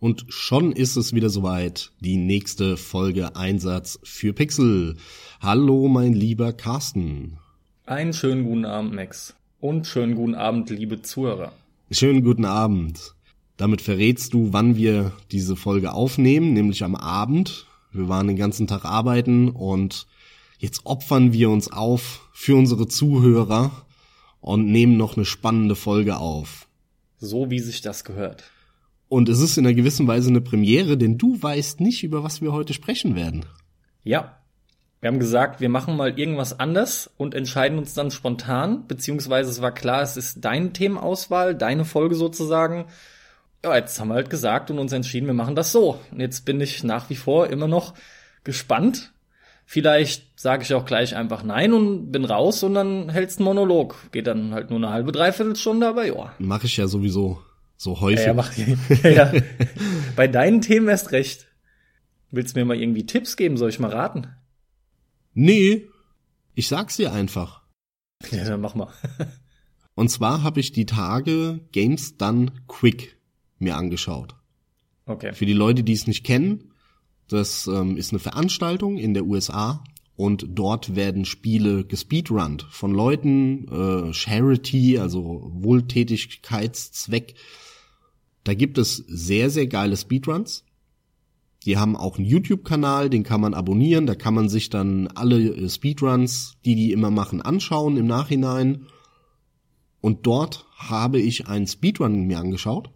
Und schon ist es wieder soweit. Die nächste Folge Einsatz für Pixel. Hallo, mein lieber Carsten. Einen schönen guten Abend, Max. Und schönen guten Abend, liebe Zuhörer. Schönen guten Abend. Damit verrätst du, wann wir diese Folge aufnehmen, nämlich am Abend. Wir waren den ganzen Tag arbeiten und jetzt opfern wir uns auf für unsere Zuhörer und nehmen noch eine spannende Folge auf. So wie sich das gehört. Und es ist in einer gewissen Weise eine Premiere, denn du weißt nicht, über was wir heute sprechen werden. Ja. Wir haben gesagt, wir machen mal irgendwas anders und entscheiden uns dann spontan, beziehungsweise es war klar, es ist deine Themenauswahl, deine Folge sozusagen. Ja, jetzt haben wir halt gesagt und uns entschieden, wir machen das so. Und jetzt bin ich nach wie vor immer noch gespannt. Vielleicht sage ich auch gleich einfach nein und bin raus und dann hältst einen Monolog. Geht dann halt nur eine halbe, dreiviertel Stunde, aber ja. Mache ich ja sowieso so häufig. Ja, mach, ja, ja. Bei deinen Themen erst recht. Willst du mir mal irgendwie Tipps geben? Soll ich mal raten? Nee, ich sag's dir einfach. Ja, dann mach mal. Und zwar habe ich die Tage Games Done Quick mir angeschaut. Okay. Für die Leute, die es nicht kennen, das ähm, ist eine Veranstaltung in der USA und dort werden Spiele gespeedrunnt von Leuten, äh, Charity, also Wohltätigkeitszweck da gibt es sehr, sehr geile Speedruns. Die haben auch einen YouTube-Kanal, den kann man abonnieren. Da kann man sich dann alle äh, Speedruns, die die immer machen, anschauen im Nachhinein. Und dort habe ich einen Speedrun mir angeschaut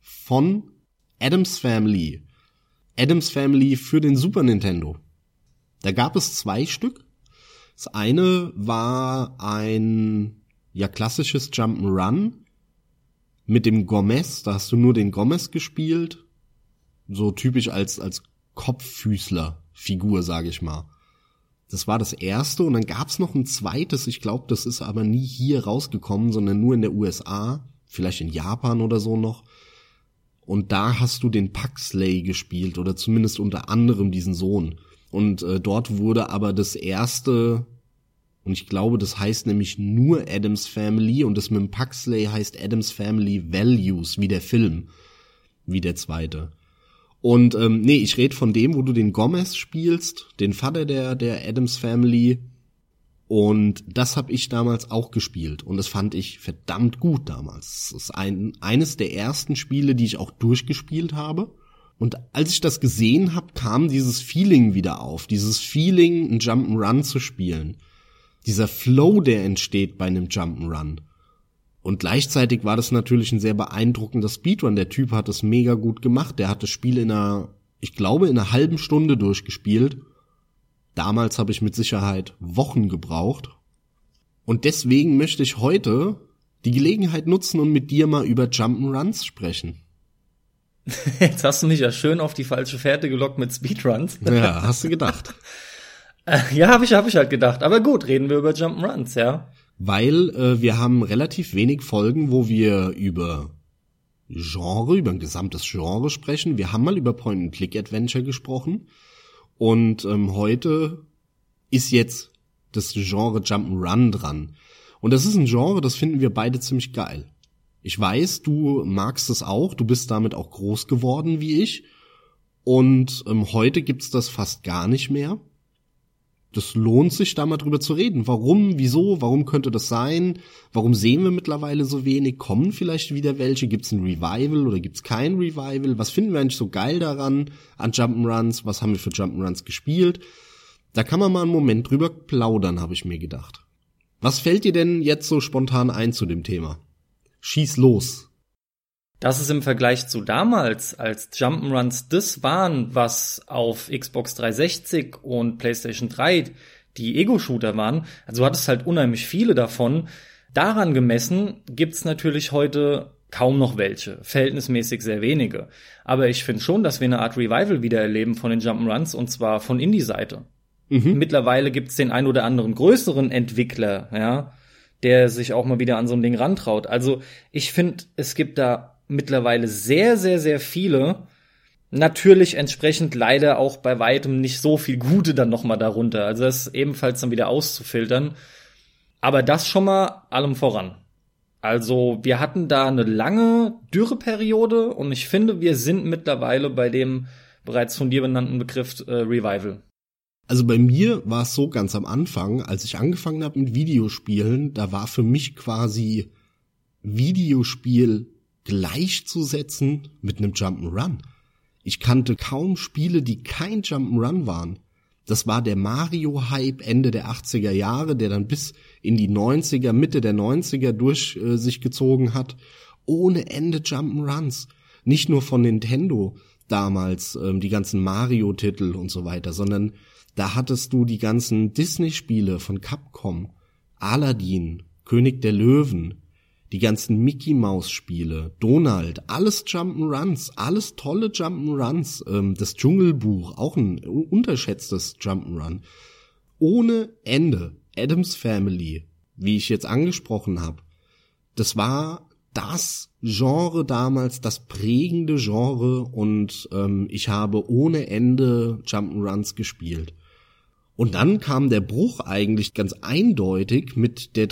von Adams Family. Adams Family für den Super Nintendo. Da gab es zwei Stück. Das eine war ein ja klassisches Jump'n'Run mit dem Gomez, da hast du nur den Gomez gespielt, so typisch als als Kopffüßler Figur, sage ich mal. Das war das erste und dann gab's noch ein zweites, ich glaube, das ist aber nie hier rausgekommen, sondern nur in der USA, vielleicht in Japan oder so noch. Und da hast du den Paxley gespielt oder zumindest unter anderem diesen Sohn. Und äh, dort wurde aber das erste und ich glaube, das heißt nämlich nur Adams Family und das mit dem Paxley heißt Adams Family Values, wie der Film, wie der zweite. Und ähm, nee, ich rede von dem, wo du den Gomez spielst, den Vater der, der Adams Family. Und das habe ich damals auch gespielt. Und das fand ich verdammt gut damals. Das ist ein, eines der ersten Spiele, die ich auch durchgespielt habe. Und als ich das gesehen habe, kam dieses Feeling wieder auf. Dieses Feeling, ein Jump'n'Run zu spielen dieser Flow, der entsteht bei einem Jump'n'Run. Und gleichzeitig war das natürlich ein sehr beeindruckender Speedrun. Der Typ hat es mega gut gemacht. Der hat das Spiel in einer, ich glaube, in einer halben Stunde durchgespielt. Damals habe ich mit Sicherheit Wochen gebraucht. Und deswegen möchte ich heute die Gelegenheit nutzen und mit dir mal über Jump'n'Runs sprechen. Jetzt hast du mich ja schön auf die falsche Fährte gelockt mit Speedruns. Ja, hast du gedacht. Ja, habe ich, hab ich halt gedacht. Aber gut, reden wir über Jump'n'Runs, ja. Weil äh, wir haben relativ wenig Folgen, wo wir über Genre, über ein gesamtes Genre sprechen. Wir haben mal über Point-and-Click-Adventure gesprochen. Und ähm, heute ist jetzt das Genre Jump'n'Run dran. Und das ist ein Genre, das finden wir beide ziemlich geil. Ich weiß, du magst es auch, du bist damit auch groß geworden wie ich. Und ähm, heute gibt's das fast gar nicht mehr das lohnt sich, da mal drüber zu reden. Warum, wieso, warum könnte das sein? Warum sehen wir mittlerweile so wenig? Kommen vielleicht wieder welche? Gibt es ein Revival oder gibt es kein Revival? Was finden wir eigentlich so geil daran an Jump'n'Runs? Was haben wir für Jump'n'Runs gespielt? Da kann man mal einen Moment drüber plaudern, habe ich mir gedacht. Was fällt dir denn jetzt so spontan ein zu dem Thema? Schieß los. Das ist im Vergleich zu damals, als Jump'n'Runs das waren, was auf Xbox 360 und PlayStation 3 die Ego-Shooter waren. Also du hattest halt unheimlich viele davon. Daran gemessen gibt's natürlich heute kaum noch welche, verhältnismäßig sehr wenige. Aber ich finde schon, dass wir eine Art Revival wieder erleben von den Jump'n'Runs und zwar von Indie-Seite. Mhm. Mittlerweile gibt's den ein oder anderen größeren Entwickler, ja, der sich auch mal wieder an so ein Ding rantraut. Also ich finde, es gibt da mittlerweile sehr, sehr, sehr viele. Natürlich entsprechend leider auch bei weitem nicht so viel Gute dann nochmal darunter. Also das ebenfalls dann wieder auszufiltern. Aber das schon mal allem voran. Also wir hatten da eine lange Dürreperiode und ich finde, wir sind mittlerweile bei dem bereits von dir benannten Begriff äh, Revival. Also bei mir war es so ganz am Anfang, als ich angefangen habe mit Videospielen, da war für mich quasi Videospiel gleichzusetzen mit einem Jump'n'Run. Ich kannte kaum Spiele, die kein Jump'n'Run waren. Das war der Mario-Hype Ende der 80er Jahre, der dann bis in die 90er, Mitte der 90er durch äh, sich gezogen hat. Ohne Ende Jump'n'Runs. Nicht nur von Nintendo damals, ähm, die ganzen Mario-Titel und so weiter, sondern da hattest du die ganzen Disney-Spiele von Capcom, Aladdin, König der Löwen, die ganzen Mickey Mouse Spiele, Donald, alles Jump'n'Runs, alles tolle Jump'n'Runs, ähm, das Dschungelbuch, auch ein unterschätztes Jump'n'Run. Ohne Ende. Adams Family, wie ich jetzt angesprochen habe. Das war das Genre damals, das prägende Genre und ähm, ich habe ohne Ende Jump'n'Runs gespielt. Und dann kam der Bruch eigentlich ganz eindeutig mit der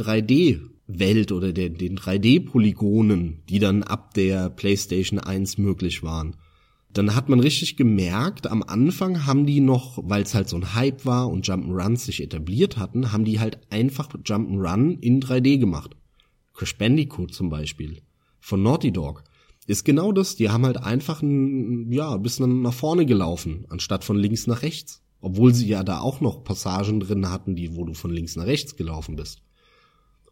3D-Welt oder der, den 3D-Polygonen, die dann ab der PlayStation 1 möglich waren. Dann hat man richtig gemerkt, am Anfang haben die noch, weil es halt so ein Hype war und Jump'n'Runs sich etabliert hatten, haben die halt einfach Jump'n'Run in 3D gemacht. Crash Bandicoot zum Beispiel von Naughty Dog ist genau das. Die haben halt einfach ein, ja, ein bisschen nach vorne gelaufen, anstatt von links nach rechts. Obwohl sie ja da auch noch Passagen drin hatten, die, wo du von links nach rechts gelaufen bist.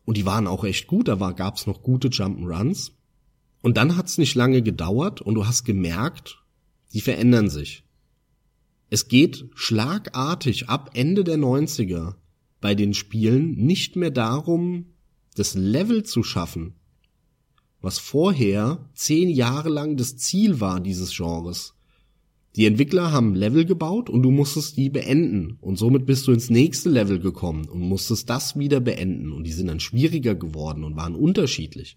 Und die waren auch echt gut, da war, gab's noch gute Jump'n'Runs. Und dann hat's nicht lange gedauert und du hast gemerkt, die verändern sich. Es geht schlagartig ab Ende der 90er bei den Spielen nicht mehr darum, das Level zu schaffen, was vorher zehn Jahre lang das Ziel war dieses Genres. Die Entwickler haben Level gebaut und du musstest die beenden. Und somit bist du ins nächste Level gekommen und musstest das wieder beenden. Und die sind dann schwieriger geworden und waren unterschiedlich.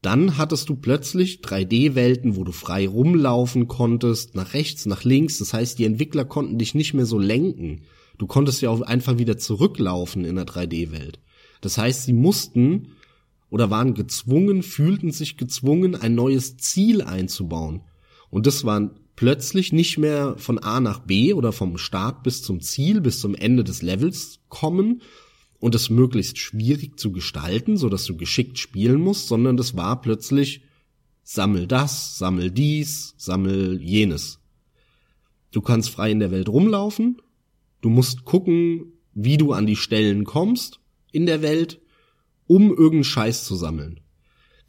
Dann hattest du plötzlich 3D-Welten, wo du frei rumlaufen konntest, nach rechts, nach links. Das heißt, die Entwickler konnten dich nicht mehr so lenken. Du konntest ja auch einfach wieder zurücklaufen in der 3D-Welt. Das heißt, sie mussten oder waren gezwungen, fühlten sich gezwungen, ein neues Ziel einzubauen. Und das waren plötzlich nicht mehr von A nach B oder vom Start bis zum Ziel, bis zum Ende des Levels kommen und es möglichst schwierig zu gestalten, so dass du geschickt spielen musst, sondern das war plötzlich sammel das, sammel dies, sammel jenes. Du kannst frei in der Welt rumlaufen, du musst gucken, wie du an die Stellen kommst in der Welt, um irgendeinen Scheiß zu sammeln.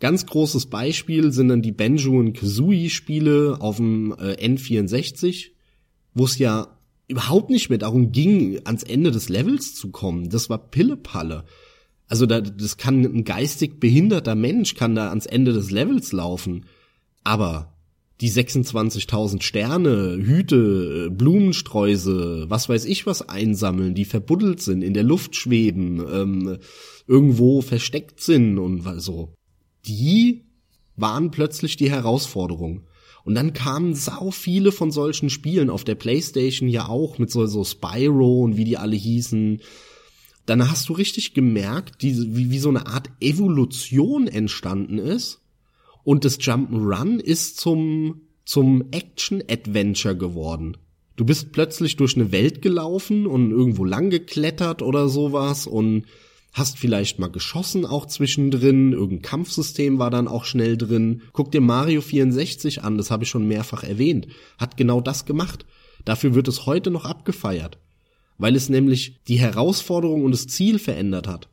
Ganz großes Beispiel sind dann die Banjo und Kazooie Spiele auf dem äh, N64, wo es ja überhaupt nicht mehr darum ging, ans Ende des Levels zu kommen. Das war Pillepalle. Also da, das kann ein geistig behinderter Mensch kann da ans Ende des Levels laufen. Aber die 26.000 Sterne, Hüte, Blumensträuße, was weiß ich was einsammeln, die verbuddelt sind, in der Luft schweben, ähm, irgendwo versteckt sind und so die waren plötzlich die Herausforderung. Und dann kamen sau viele von solchen Spielen auf der Playstation ja auch mit so, so Spyro und wie die alle hießen. Dann hast du richtig gemerkt, diese, wie, wie so eine Art Evolution entstanden ist. Und das Jump'n'Run ist zum, zum Action-Adventure geworden. Du bist plötzlich durch eine Welt gelaufen und irgendwo lang geklettert oder sowas und hast vielleicht mal geschossen auch zwischendrin, irgendein Kampfsystem war dann auch schnell drin. Guck dir Mario 64 an, das habe ich schon mehrfach erwähnt, hat genau das gemacht. Dafür wird es heute noch abgefeiert, weil es nämlich die Herausforderung und das Ziel verändert hat.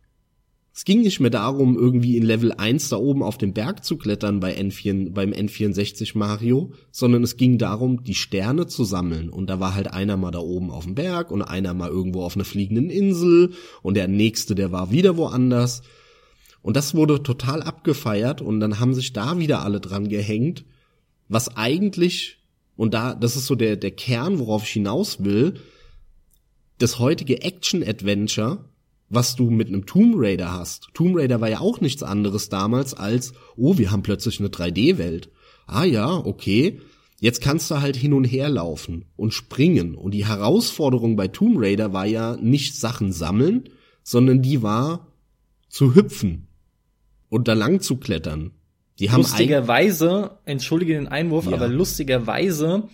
Es ging nicht mehr darum, irgendwie in Level 1 da oben auf den Berg zu klettern bei N4, beim N64 Mario, sondern es ging darum, die Sterne zu sammeln. Und da war halt einer mal da oben auf dem Berg und einer mal irgendwo auf einer fliegenden Insel und der nächste, der war wieder woanders. Und das wurde total abgefeiert und dann haben sich da wieder alle dran gehängt, was eigentlich, und da, das ist so der, der Kern, worauf ich hinaus will, das heutige Action-Adventure was du mit einem Tomb Raider hast. Tomb Raider war ja auch nichts anderes damals als, oh, wir haben plötzlich eine 3D-Welt. Ah ja, okay. Jetzt kannst du halt hin und her laufen und springen. Und die Herausforderung bei Tomb Raider war ja nicht Sachen sammeln, sondern die war zu hüpfen. und da lang zu klettern. Die haben lustigerweise, entschuldige den Einwurf, ja. aber lustigerweise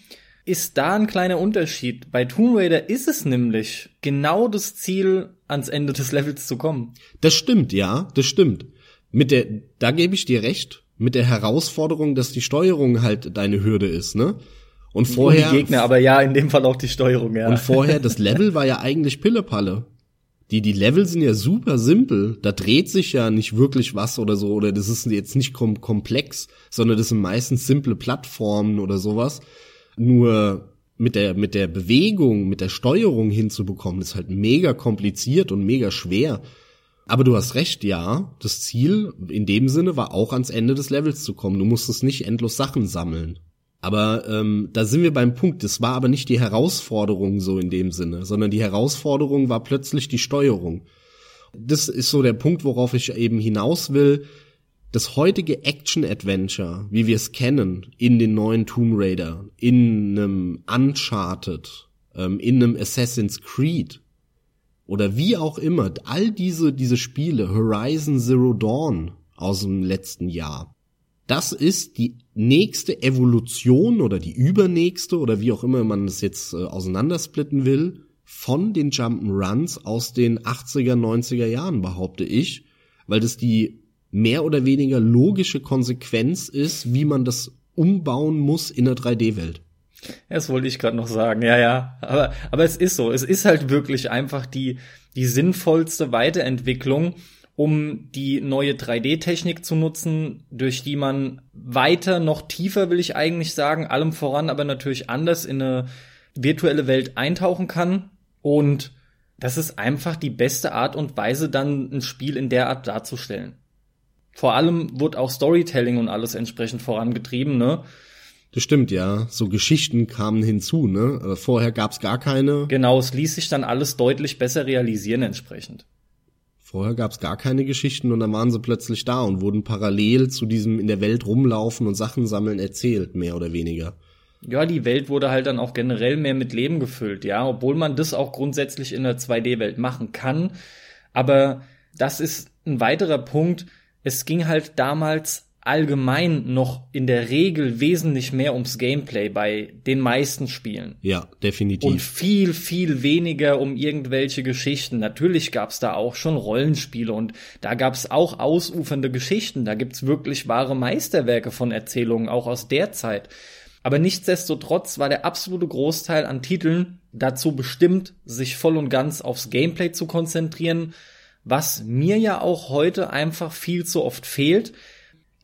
ist da ein kleiner Unterschied. Bei Tomb Raider ist es nämlich genau das Ziel, ans Ende des Levels zu kommen. Das stimmt, ja, das stimmt. Mit der, da gebe ich dir recht, mit der Herausforderung, dass die Steuerung halt deine Hürde ist, ne? Und vorher. Und die Gegner, aber ja, in dem Fall auch die Steuerung, ja. Und vorher, das Level war ja eigentlich Pillepalle. Die, die Level sind ja super simpel. Da dreht sich ja nicht wirklich was oder so, oder das ist jetzt nicht kom komplex, sondern das sind meistens simple Plattformen oder sowas. Nur mit der, mit der Bewegung, mit der Steuerung hinzubekommen, ist halt mega kompliziert und mega schwer. Aber du hast recht, ja. Das Ziel in dem Sinne war auch ans Ende des Levels zu kommen. Du musstest nicht endlos Sachen sammeln. Aber ähm, da sind wir beim Punkt. Das war aber nicht die Herausforderung so in dem Sinne, sondern die Herausforderung war plötzlich die Steuerung. Das ist so der Punkt, worauf ich eben hinaus will. Das heutige Action-Adventure, wie wir es kennen, in den neuen Tomb Raider, in einem Uncharted, ähm, in einem Assassin's Creed oder wie auch immer, all diese, diese Spiele, Horizon Zero Dawn aus dem letzten Jahr, das ist die nächste Evolution oder die übernächste oder wie auch immer man es jetzt äh, auseinandersplitten will, von den Jump'n'Runs aus den 80er, 90er Jahren, behaupte ich, weil das die mehr oder weniger logische Konsequenz ist, wie man das umbauen muss in der 3D-Welt. Das wollte ich gerade noch sagen, ja, ja. Aber, aber es ist so. Es ist halt wirklich einfach die, die sinnvollste Weiterentwicklung um die neue 3D-Technik zu nutzen, durch die man weiter, noch tiefer will ich eigentlich sagen, allem voran, aber natürlich anders in eine virtuelle Welt eintauchen kann. Und das ist einfach die beste Art und Weise, dann ein Spiel in der Art darzustellen. Vor allem wird auch Storytelling und alles entsprechend vorangetrieben, ne? Das stimmt, ja. So Geschichten kamen hinzu, ne? Vorher gab's gar keine. Genau, es ließ sich dann alles deutlich besser realisieren entsprechend. Vorher gab es gar keine Geschichten und dann waren sie plötzlich da und wurden parallel zu diesem in der Welt rumlaufen und Sachen sammeln erzählt, mehr oder weniger. Ja, die Welt wurde halt dann auch generell mehr mit Leben gefüllt, ja, obwohl man das auch grundsätzlich in der 2D-Welt machen kann. Aber das ist ein weiterer Punkt. Es ging halt damals allgemein noch in der Regel wesentlich mehr ums Gameplay bei den meisten Spielen. Ja, definitiv. Und viel, viel weniger um irgendwelche Geschichten. Natürlich gab's da auch schon Rollenspiele und da gab's auch ausufernde Geschichten. Da gibt's wirklich wahre Meisterwerke von Erzählungen, auch aus der Zeit. Aber nichtsdestotrotz war der absolute Großteil an Titeln dazu bestimmt, sich voll und ganz aufs Gameplay zu konzentrieren, was mir ja auch heute einfach viel zu oft fehlt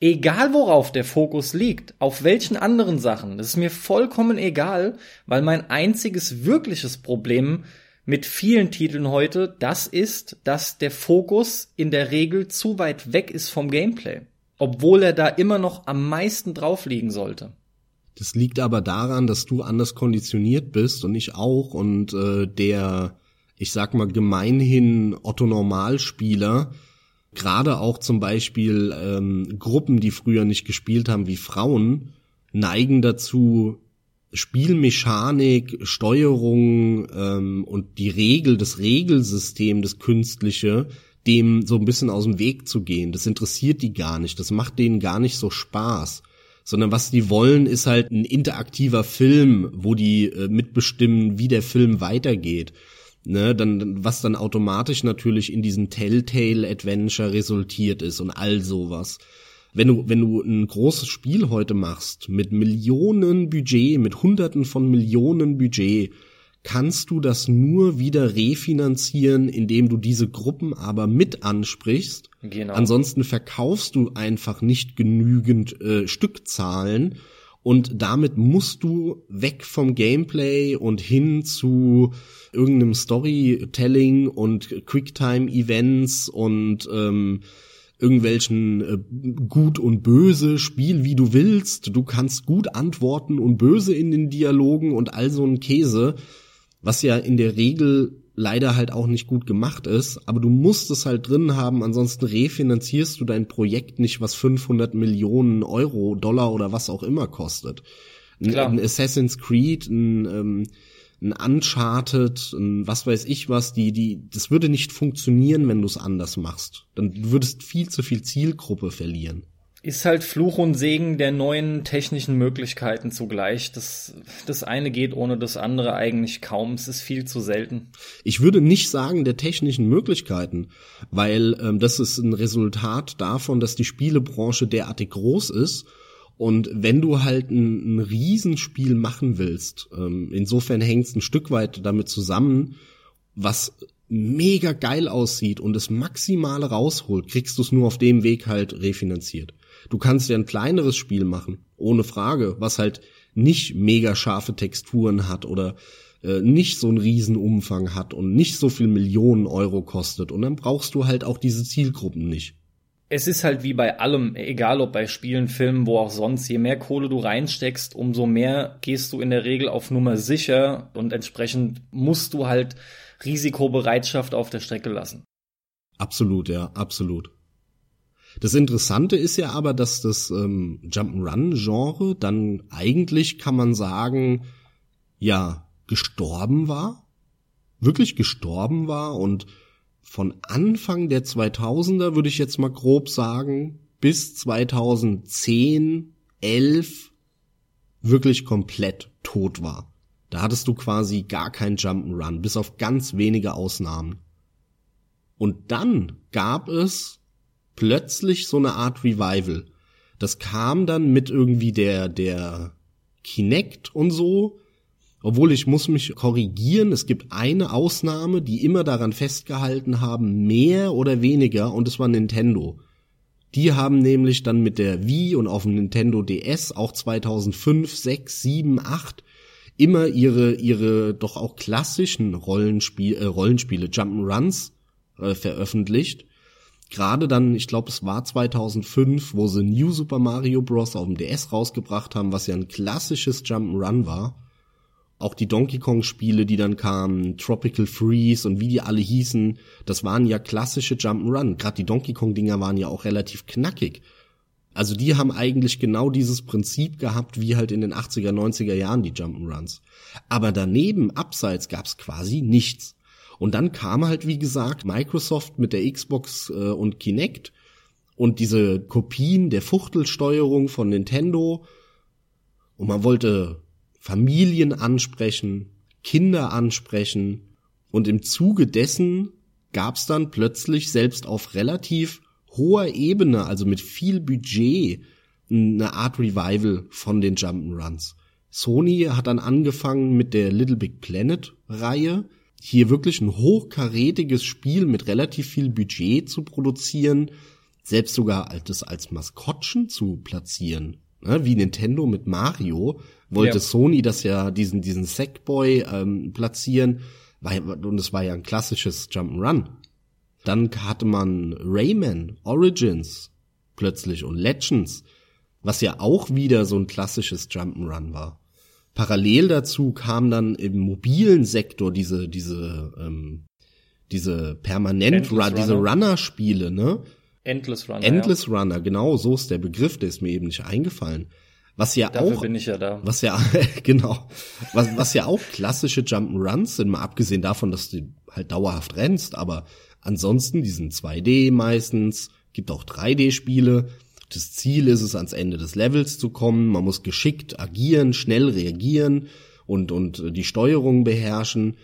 Egal worauf der Fokus liegt, auf welchen anderen Sachen, das ist mir vollkommen egal, weil mein einziges wirkliches Problem mit vielen Titeln heute das ist, dass der Fokus in der Regel zu weit weg ist vom Gameplay, obwohl er da immer noch am meisten drauf liegen sollte. Das liegt aber daran, dass du anders konditioniert bist und ich auch und äh, der, ich sag mal gemeinhin Otto Normalspieler gerade auch zum Beispiel ähm, Gruppen, die früher nicht gespielt haben wie Frauen, neigen dazu, Spielmechanik, Steuerung ähm, und die Regel, das Regelsystem, das Künstliche, dem so ein bisschen aus dem Weg zu gehen. Das interessiert die gar nicht. Das macht denen gar nicht so Spaß. Sondern was die wollen, ist halt ein interaktiver Film, wo die äh, mitbestimmen, wie der Film weitergeht ne, dann, was dann automatisch natürlich in diesen Telltale Adventure resultiert ist und all sowas. Wenn du, wenn du ein großes Spiel heute machst, mit Millionen Budget, mit Hunderten von Millionen Budget, kannst du das nur wieder refinanzieren, indem du diese Gruppen aber mit ansprichst. Genau. Ansonsten verkaufst du einfach nicht genügend äh, Stückzahlen und damit musst du weg vom Gameplay und hin zu irgendeinem Storytelling und Quicktime-Events und ähm, irgendwelchen äh, gut und böse Spiel wie du willst. Du kannst gut antworten und böse in den Dialogen und all so ein Käse, was ja in der Regel leider halt auch nicht gut gemacht ist, aber du musst es halt drin haben, ansonsten refinanzierst du dein Projekt nicht, was 500 Millionen Euro, Dollar oder was auch immer kostet. Ein, ein Assassin's Creed, ein, ähm, ein Uncharted, ein was weiß ich was, die, die, das würde nicht funktionieren, wenn du es anders machst. Dann du würdest viel zu viel Zielgruppe verlieren. Ist halt Fluch und Segen der neuen technischen Möglichkeiten zugleich. Das, das eine geht ohne das andere eigentlich kaum. Es ist viel zu selten. Ich würde nicht sagen der technischen Möglichkeiten, weil ähm, das ist ein Resultat davon, dass die Spielebranche derartig groß ist und wenn du halt ein, ein Riesenspiel machen willst, ähm, insofern hängt es ein Stück weit damit zusammen, was mega geil aussieht und das Maximale rausholt, kriegst du es nur auf dem Weg halt refinanziert. Du kannst ja ein kleineres Spiel machen, ohne Frage, was halt nicht mega scharfe Texturen hat oder äh, nicht so einen Riesenumfang hat und nicht so viel Millionen Euro kostet. Und dann brauchst du halt auch diese Zielgruppen nicht es ist halt wie bei allem, egal ob bei Spielen, Filmen, wo auch sonst, je mehr Kohle du reinsteckst, umso mehr gehst du in der Regel auf Nummer sicher und entsprechend musst du halt Risikobereitschaft auf der Strecke lassen. Absolut, ja, absolut. Das Interessante ist ja aber, dass das ähm, Jump'n'Run-Genre dann eigentlich, kann man sagen, ja, gestorben war, wirklich gestorben war und von Anfang der 2000er würde ich jetzt mal grob sagen, bis 2010, 11 wirklich komplett tot war. Da hattest du quasi gar kein Jump'n'Run, bis auf ganz wenige Ausnahmen. Und dann gab es plötzlich so eine Art Revival. Das kam dann mit irgendwie der, der Kinect und so, obwohl ich muss mich korrigieren, es gibt eine Ausnahme, die immer daran festgehalten haben, mehr oder weniger, und es war Nintendo. Die haben nämlich dann mit der Wii und auf dem Nintendo DS auch 2005, 6, 7, 8 immer ihre ihre doch auch klassischen Rollenspiel, äh, Rollenspiele Jump'n'Runs äh, veröffentlicht. Gerade dann, ich glaube, es war 2005, wo sie New Super Mario Bros. auf dem DS rausgebracht haben, was ja ein klassisches Jump'n'Run war auch die Donkey Kong Spiele, die dann kamen, Tropical Freeze und wie die alle hießen, das waren ja klassische Jump'n'Run. Gerade die Donkey Kong Dinger waren ja auch relativ knackig. Also die haben eigentlich genau dieses Prinzip gehabt, wie halt in den 80er, 90er Jahren die Jump'n'Runs. Aber daneben, abseits, gab's quasi nichts. Und dann kam halt, wie gesagt, Microsoft mit der Xbox äh, und Kinect und diese Kopien der Fuchtelsteuerung von Nintendo. Und man wollte Familien ansprechen, Kinder ansprechen. Und im Zuge dessen gab es dann plötzlich selbst auf relativ hoher Ebene, also mit viel Budget, eine Art Revival von den Jump'n'Runs. Sony hat dann angefangen mit der Little Big Planet Reihe, hier wirklich ein hochkarätiges Spiel mit relativ viel Budget zu produzieren, selbst sogar das als Maskottchen zu platzieren, ne, wie Nintendo mit Mario, wollte ja. Sony das ja, diesen, diesen Sackboy ähm, platzieren. War, und es war ja ein klassisches Jump'n'Run. Dann hatte man Rayman, Origins plötzlich und Legends, was ja auch wieder so ein klassisches Jump'n'Run war. Parallel dazu kam dann im mobilen Sektor diese, diese, ähm, diese permanent Run, diese Runner-Spiele, ne? Endless Runner. Endless ja. Runner, genau, so ist der Begriff, der ist mir eben nicht eingefallen. Was ja Dafür auch, bin ich ja da. Was ja, genau. Was, was ja auch klassische Jump'n'Runs sind, mal abgesehen davon, dass du halt dauerhaft rennst, aber ansonsten, die sind 2D meistens, gibt auch 3D-Spiele. Das Ziel ist es, ans Ende des Levels zu kommen. Man muss geschickt agieren, schnell reagieren und, und die Steuerung beherrschen.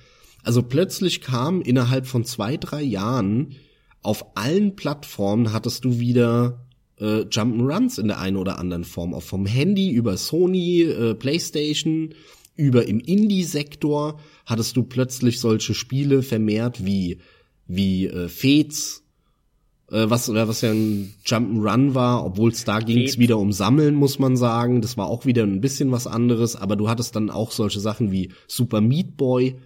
Also plötzlich kam innerhalb von zwei, drei Jahren auf allen Plattformen hattest du wieder äh, Jump'n'Runs in der einen oder anderen Form, auch vom Handy über Sony, äh, PlayStation, über im Indie-Sektor hattest du plötzlich solche Spiele vermehrt wie wie äh, Fates, äh, was oder was ja ein Jump'n'Run war, obwohl es da ging es wieder um Sammeln, muss man sagen. Das war auch wieder ein bisschen was anderes, aber du hattest dann auch solche Sachen wie Super Meat Boy,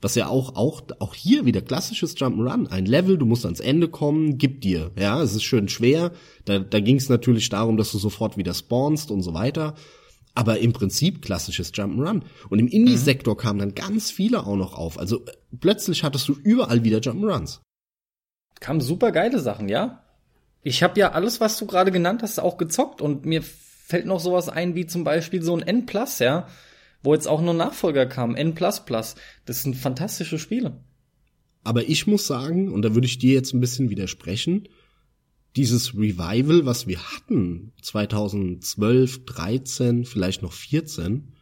was ja auch, auch, auch hier wieder klassisches Jump'n'Run. Ein Level, du musst ans Ende kommen, gib dir. Ja, es ist schön schwer. Da, da ging es natürlich darum, dass du sofort wieder spawnst und so weiter. Aber im Prinzip klassisches Jump'n'Run. Und im Indie-Sektor kamen dann ganz viele auch noch auf. Also äh, plötzlich hattest du überall wieder Jump'n'Runs. Kamen super geile Sachen, ja. Ich habe ja alles, was du gerade genannt hast, auch gezockt und mir fällt noch sowas ein wie zum Beispiel so ein N Plus, ja wo jetzt auch nur Nachfolger kam, N++. Das sind fantastische Spiele. Aber ich muss sagen, und da würde ich dir jetzt ein bisschen widersprechen, dieses Revival, was wir hatten, 2012, 13, vielleicht noch 14,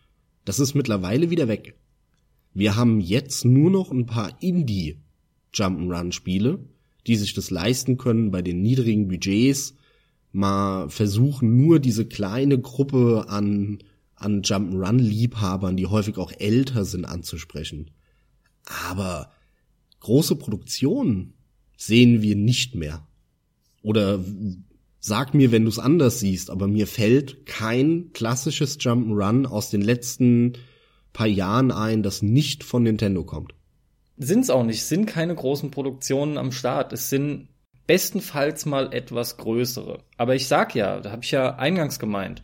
das ist mittlerweile wieder weg. Wir haben jetzt nur noch ein paar Indie Jump'n'Run Spiele, die sich das leisten können bei den niedrigen Budgets, mal versuchen nur diese kleine Gruppe an an Jump'n'Run Liebhabern, die häufig auch älter sind, anzusprechen. Aber große Produktionen sehen wir nicht mehr. Oder sag mir, wenn du es anders siehst, aber mir fällt kein klassisches Jump'n'Run aus den letzten paar Jahren ein, das nicht von Nintendo kommt. Sind's auch nicht, sind keine großen Produktionen am Start. Es sind bestenfalls mal etwas größere. Aber ich sag ja, da habe ich ja eingangs gemeint,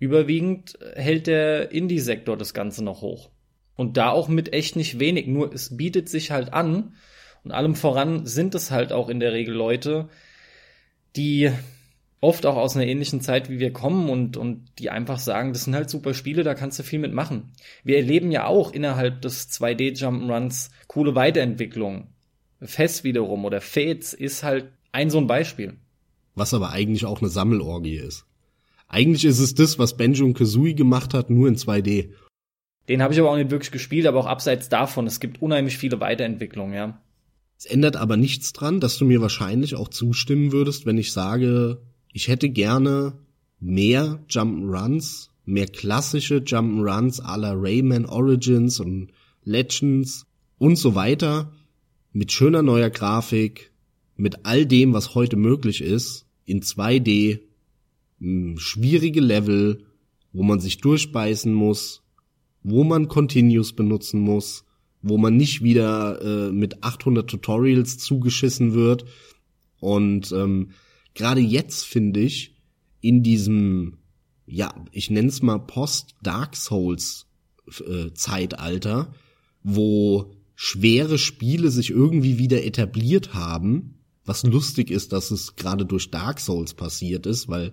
überwiegend hält der Indie-Sektor das Ganze noch hoch. Und da auch mit echt nicht wenig, nur es bietet sich halt an. Und allem voran sind es halt auch in der Regel Leute, die oft auch aus einer ähnlichen Zeit wie wir kommen und, und die einfach sagen, das sind halt super Spiele, da kannst du viel mitmachen. Wir erleben ja auch innerhalb des 2D Jump'n'Runs coole Weiterentwicklungen. Fest wiederum oder Fates ist halt ein so ein Beispiel. Was aber eigentlich auch eine Sammelorgie ist. Eigentlich ist es das, was Benjo und Kazooie gemacht hat, nur in 2D. Den habe ich aber auch nicht wirklich gespielt, aber auch abseits davon, es gibt unheimlich viele Weiterentwicklungen, ja. Es ändert aber nichts dran, dass du mir wahrscheinlich auch zustimmen würdest, wenn ich sage, ich hätte gerne mehr Jump'n'Runs, mehr klassische Jump'n'Runs à la Rayman Origins und Legends und so weiter, mit schöner neuer Grafik, mit all dem, was heute möglich ist, in 2D, schwierige Level, wo man sich durchbeißen muss, wo man Continues benutzen muss, wo man nicht wieder äh, mit 800 Tutorials zugeschissen wird. Und ähm, gerade jetzt finde ich in diesem, ja, ich nenne es mal Post-Dark Souls äh, Zeitalter, wo schwere Spiele sich irgendwie wieder etabliert haben, was lustig ist, dass es gerade durch Dark Souls passiert ist, weil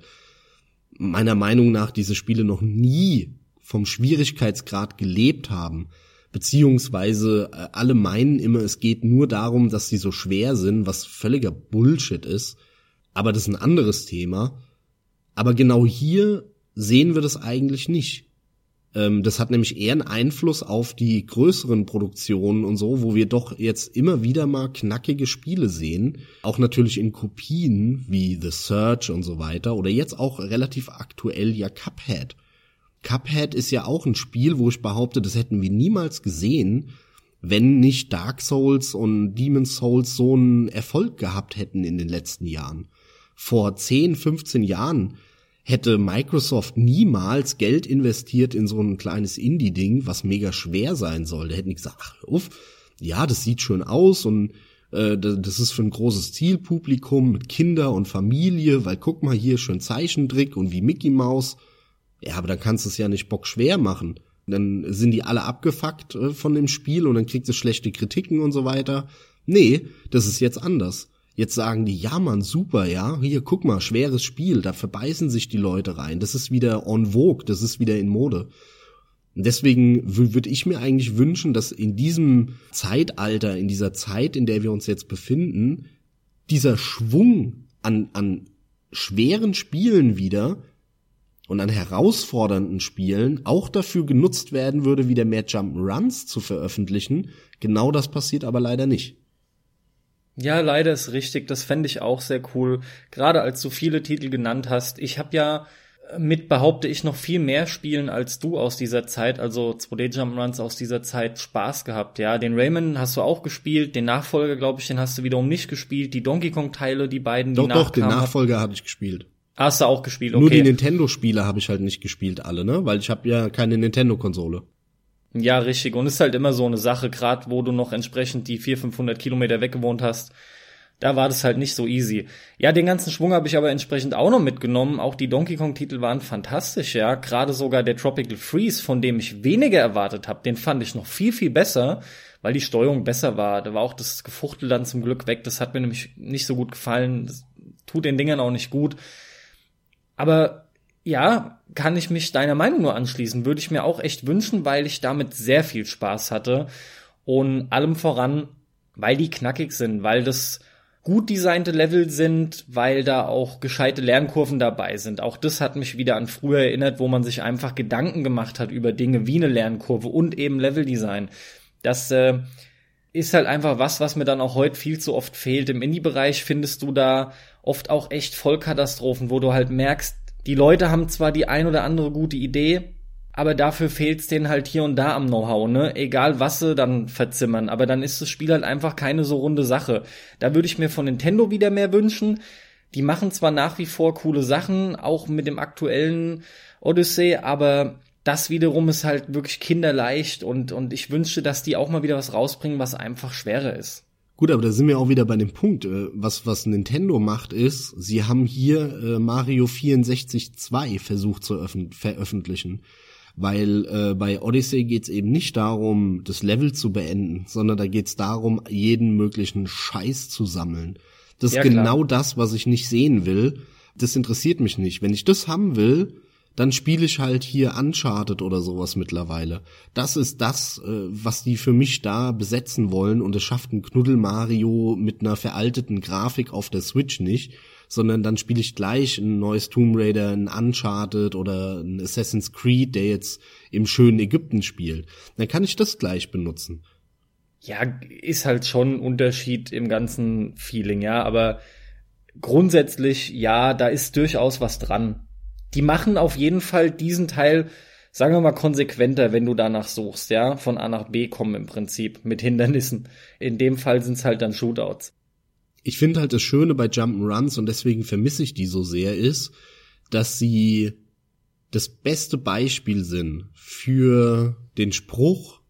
meiner Meinung nach diese Spiele noch nie vom Schwierigkeitsgrad gelebt haben, beziehungsweise äh, alle meinen immer, es geht nur darum, dass sie so schwer sind, was völliger Bullshit ist. Aber das ist ein anderes Thema. Aber genau hier sehen wir das eigentlich nicht. Ähm, das hat nämlich eher einen Einfluss auf die größeren Produktionen und so, wo wir doch jetzt immer wieder mal knackige Spiele sehen. Auch natürlich in Kopien wie The Search und so weiter. Oder jetzt auch relativ aktuell ja Cuphead Cuphead ist ja auch ein Spiel, wo ich behaupte, das hätten wir niemals gesehen, wenn nicht Dark Souls und Demon's Souls so einen Erfolg gehabt hätten in den letzten Jahren. Vor 10, 15 Jahren hätte Microsoft niemals Geld investiert in so ein kleines Indie-Ding, was mega schwer sein soll. Da hätten die gesagt, ach, uff, ja, das sieht schön aus und äh, das ist für ein großes Zielpublikum mit Kinder und Familie, weil guck mal hier schön Zeichentrick und wie Mickey Mouse. Ja, aber dann kannst du es ja nicht bockschwer machen. Dann sind die alle abgefuckt äh, von dem Spiel und dann kriegt es schlechte Kritiken und so weiter. Nee, das ist jetzt anders. Jetzt sagen die, ja man, super, ja, hier guck mal, schweres Spiel, da verbeißen sich die Leute rein. Das ist wieder en vogue, das ist wieder in Mode. Und deswegen würde ich mir eigentlich wünschen, dass in diesem Zeitalter, in dieser Zeit, in der wir uns jetzt befinden, dieser Schwung an, an schweren Spielen wieder und an herausfordernden Spielen auch dafür genutzt werden würde, wieder mehr Jump'n'Runs zu veröffentlichen. Genau das passiert aber leider nicht. Ja, leider ist richtig. Das fände ich auch sehr cool. Gerade als du viele Titel genannt hast. Ich habe ja äh, mit, behaupte ich, noch viel mehr Spielen als du aus dieser Zeit, also 2D Jump'n'Runs aus dieser Zeit Spaß gehabt. Ja, den Rayman hast du auch gespielt, den Nachfolger, glaube ich, den hast du wiederum nicht gespielt. Die Donkey Kong Teile, die beiden, die Doch, doch, den Nachfolger habe ich gespielt. Hast du auch gespielt, okay. Nur die Nintendo-Spiele habe ich halt nicht gespielt, alle, ne? Weil ich habe ja keine Nintendo-Konsole. Ja, richtig. Und ist halt immer so eine Sache, gerade wo du noch entsprechend die 400, 500 Kilometer weggewohnt hast. Da war das halt nicht so easy. Ja, den ganzen Schwung habe ich aber entsprechend auch noch mitgenommen. Auch die Donkey Kong-Titel waren fantastisch, ja. Gerade sogar der Tropical Freeze, von dem ich weniger erwartet habe, den fand ich noch viel, viel besser, weil die Steuerung besser war. Da war auch das Gefuchtel dann zum Glück weg. Das hat mir nämlich nicht so gut gefallen. Das tut den Dingern auch nicht gut. Aber Ja, kann ich mich deiner Meinung nur anschließen. Würde ich mir auch echt wünschen, weil ich damit sehr viel Spaß hatte. Und allem voran, weil die knackig sind, weil das gut designte Level sind, weil da auch gescheite Lernkurven dabei sind. Auch das hat mich wieder an früher erinnert, wo man sich einfach Gedanken gemacht hat über Dinge wie eine Lernkurve und eben Leveldesign. Das äh, ist halt einfach was, was mir dann auch heute viel zu oft fehlt. Im Indie-Bereich findest du da oft auch echt Vollkatastrophen, wo du halt merkst, die Leute haben zwar die ein oder andere gute Idee, aber dafür fehlt's denen halt hier und da am Know-how, ne? Egal was sie dann verzimmern, aber dann ist das Spiel halt einfach keine so runde Sache. Da würde ich mir von Nintendo wieder mehr wünschen. Die machen zwar nach wie vor coole Sachen, auch mit dem aktuellen Odyssey, aber das wiederum ist halt wirklich kinderleicht und, und ich wünschte, dass die auch mal wieder was rausbringen, was einfach schwerer ist. Gut, aber da sind wir auch wieder bei dem Punkt, äh, was, was Nintendo macht ist, sie haben hier äh, Mario 64 2 versucht zu veröffentlichen. Weil äh, bei Odyssey geht's eben nicht darum, das Level zu beenden, sondern da geht's darum, jeden möglichen Scheiß zu sammeln. Das ja, ist genau klar. das, was ich nicht sehen will. Das interessiert mich nicht. Wenn ich das haben will, dann spiele ich halt hier Uncharted oder sowas mittlerweile. Das ist das, äh, was die für mich da besetzen wollen und es schafft ein Knuddel Mario mit einer veralteten Grafik auf der Switch nicht, sondern dann spiele ich gleich ein neues Tomb Raider, ein Uncharted oder ein Assassin's Creed, der jetzt im schönen Ägypten spielt. Dann kann ich das gleich benutzen. Ja, ist halt schon ein Unterschied im ganzen Feeling, ja, aber grundsätzlich, ja, da ist durchaus was dran die machen auf jeden Fall diesen Teil, sagen wir mal, konsequenter, wenn du danach suchst, ja, von A nach B kommen im Prinzip mit Hindernissen. In dem Fall sind's halt dann Shootouts. Ich finde halt das Schöne bei Jump'n'Runs und deswegen vermisse ich die so sehr ist, dass sie das beste Beispiel sind für den Spruch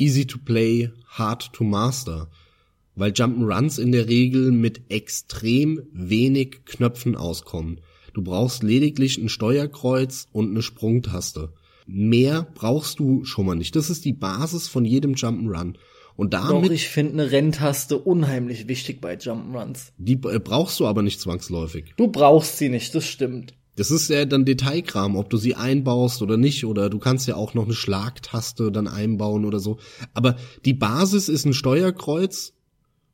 easy to play, hard to master. Weil Jump'n'Runs in der Regel mit extrem wenig Knöpfen auskommen. Du brauchst lediglich ein Steuerkreuz und eine Sprungtaste. Mehr brauchst du schon mal nicht. Das ist die Basis von jedem Jump'n'Run. Und damit. Doch, ich finde eine Renntaste unheimlich wichtig bei Jump'n'Runs. Die äh, brauchst du aber nicht zwangsläufig. Du brauchst sie nicht, das stimmt. Das ist ja dann Detailkram, ob du sie einbaust oder nicht, oder du kannst ja auch noch eine Schlagtaste dann einbauen oder so. Aber die Basis ist ein Steuerkreuz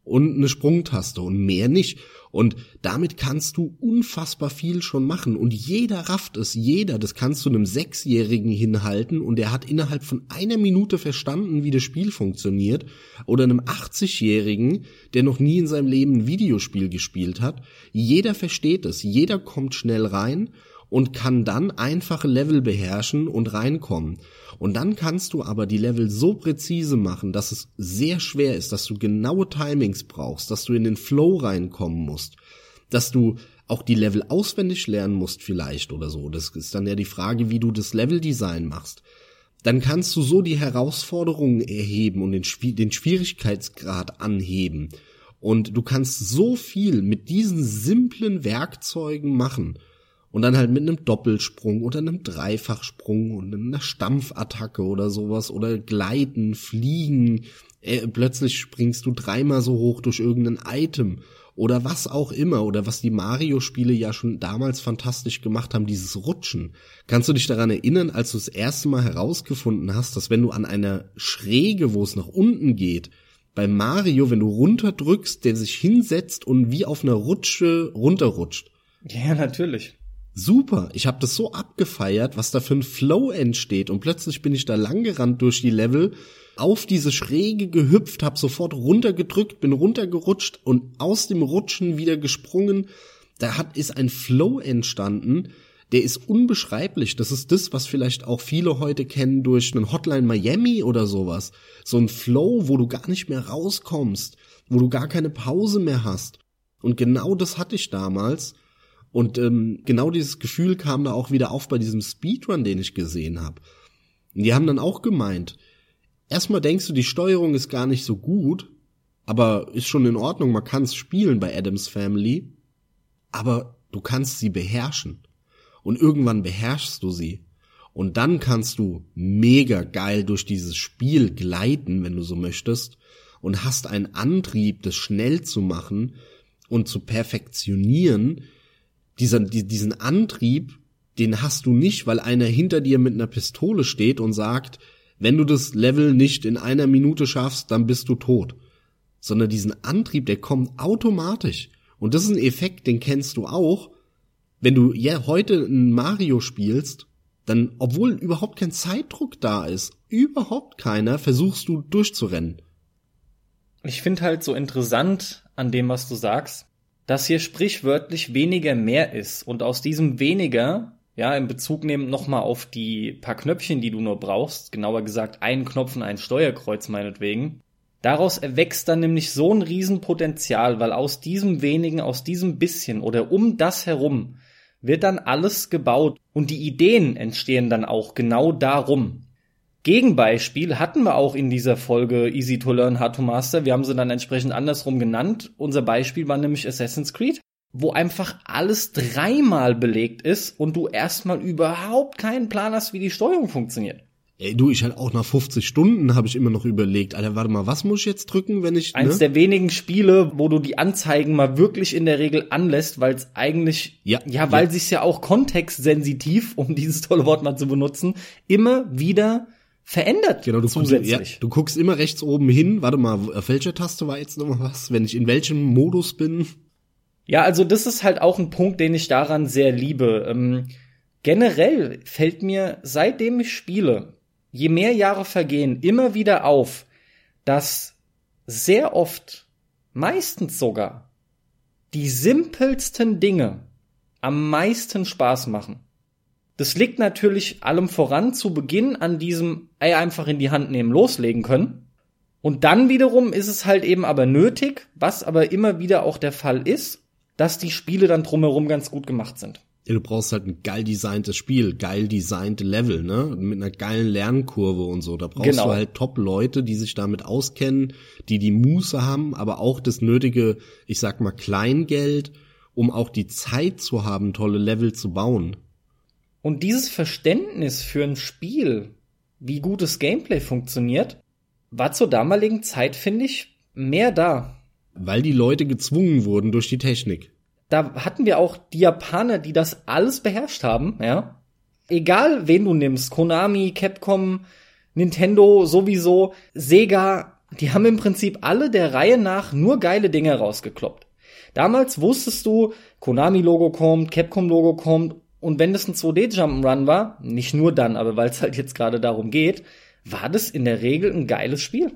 und eine Sprungtaste und mehr nicht. Und damit kannst du unfassbar viel schon machen. Und jeder rafft es, jeder, das kannst du einem Sechsjährigen hinhalten und der hat innerhalb von einer Minute verstanden, wie das Spiel funktioniert. Oder einem 80-Jährigen, der noch nie in seinem Leben ein Videospiel gespielt hat. Jeder versteht es, jeder kommt schnell rein und kann dann einfache Level beherrschen und reinkommen. Und dann kannst du aber die Level so präzise machen, dass es sehr schwer ist, dass du genaue Timings brauchst, dass du in den Flow reinkommen musst, dass du auch die Level auswendig lernen musst vielleicht oder so. Das ist dann ja die Frage, wie du das Leveldesign machst. Dann kannst du so die Herausforderungen erheben und den, den Schwierigkeitsgrad anheben. Und du kannst so viel mit diesen simplen Werkzeugen machen und dann halt mit einem Doppelsprung oder einem Dreifachsprung und einer Stampfattacke oder sowas oder Gleiten, Fliegen. Äh, plötzlich springst du dreimal so hoch durch irgendein Item oder was auch immer oder was die Mario-Spiele ja schon damals fantastisch gemacht haben, dieses Rutschen. Kannst du dich daran erinnern, als du das erste Mal herausgefunden hast, dass wenn du an einer Schräge, wo es nach unten geht, bei Mario, wenn du runterdrückst, der sich hinsetzt und wie auf einer Rutsche runterrutscht. Ja, natürlich super. Ich habe das so abgefeiert, was da für ein Flow entsteht. Und plötzlich bin ich da langgerannt durch die Level, auf diese Schräge gehüpft, hab sofort runtergedrückt, bin runtergerutscht und aus dem Rutschen wieder gesprungen. Da hat ist ein Flow entstanden, der ist unbeschreiblich. Das ist das, was vielleicht auch viele heute kennen durch einen Hotline Miami oder sowas. So ein Flow, wo du gar nicht mehr rauskommst, wo du gar keine Pause mehr hast. Und genau das hatte ich damals. Und ähm, genau dieses Gefühl kam da auch wieder auf bei diesem Speedrun, den ich gesehen habe. Die haben dann auch gemeint, erstmal denkst du, die Steuerung ist gar nicht so gut, aber ist schon in Ordnung, man kann es spielen bei Adams Family, aber du kannst sie beherrschen. Und irgendwann beherrschst du sie. Und dann kannst du mega geil durch dieses Spiel gleiten, wenn du so möchtest, und hast einen Antrieb, das schnell zu machen und zu perfektionieren, dieser, die, diesen Antrieb, den hast du nicht, weil einer hinter dir mit einer Pistole steht und sagt, wenn du das Level nicht in einer Minute schaffst, dann bist du tot. Sondern diesen Antrieb, der kommt automatisch. Und das ist ein Effekt, den kennst du auch. Wenn du ja heute ein Mario spielst, dann, obwohl überhaupt kein Zeitdruck da ist, überhaupt keiner, versuchst du durchzurennen. Ich finde halt so interessant an dem, was du sagst, dass hier sprichwörtlich weniger mehr ist und aus diesem weniger, ja, in Bezug nehmen nochmal auf die paar Knöpfchen, die du nur brauchst, genauer gesagt einen Knopf und ein Steuerkreuz meinetwegen, daraus erwächst dann nämlich so ein Riesenpotenzial, weil aus diesem wenigen, aus diesem bisschen oder um das herum wird dann alles gebaut und die Ideen entstehen dann auch genau darum. Gegenbeispiel hatten wir auch in dieser Folge Easy to Learn, Hard to Master. Wir haben sie dann entsprechend andersrum genannt. Unser Beispiel war nämlich Assassin's Creed, wo einfach alles dreimal belegt ist und du erstmal überhaupt keinen Plan hast, wie die Steuerung funktioniert. Ey, du, ich halt auch nach 50 Stunden habe ich immer noch überlegt, Alter, warte mal, was muss ich jetzt drücken, wenn ich. Ne? Eins der wenigen Spiele, wo du die Anzeigen mal wirklich in der Regel anlässt, weil es eigentlich, ja, ja, weil ja. sich's ja auch kontextsensitiv, um dieses tolle Wort mal zu benutzen, immer wieder verändert genau, du zusätzlich. Guckst, ja, du guckst immer rechts oben hin, warte mal, auf welcher Taste war jetzt noch was, wenn ich in welchem Modus bin? Ja, also das ist halt auch ein Punkt, den ich daran sehr liebe. Ähm, generell fällt mir, seitdem ich spiele, je mehr Jahre vergehen, immer wieder auf, dass sehr oft, meistens sogar, die simpelsten Dinge am meisten Spaß machen. Das liegt natürlich allem voran zu Beginn an diesem Ei einfach in die Hand nehmen, loslegen können. Und dann wiederum ist es halt eben aber nötig, was aber immer wieder auch der Fall ist, dass die Spiele dann drumherum ganz gut gemacht sind. Ja, du brauchst halt ein geil designtes Spiel, geil designte Level, ne? Mit einer geilen Lernkurve und so. Da brauchst genau. du halt Top-Leute, die sich damit auskennen, die die Muße haben, aber auch das nötige, ich sag mal, Kleingeld, um auch die Zeit zu haben, tolle Level zu bauen. Und dieses Verständnis für ein Spiel, wie gutes Gameplay funktioniert, war zur damaligen Zeit, finde ich, mehr da. Weil die Leute gezwungen wurden durch die Technik da hatten wir auch die Japaner, die das alles beherrscht haben, ja. Egal wen du nimmst, Konami, Capcom, Nintendo sowieso, Sega, die haben im Prinzip alle der Reihe nach nur geile Dinge rausgekloppt. Damals wusstest du, Konami-Logo kommt, Capcom-Logo kommt und wenn das ein 2D-Jump'n'Run war, nicht nur dann, aber weil es halt jetzt gerade darum geht, war das in der Regel ein geiles Spiel.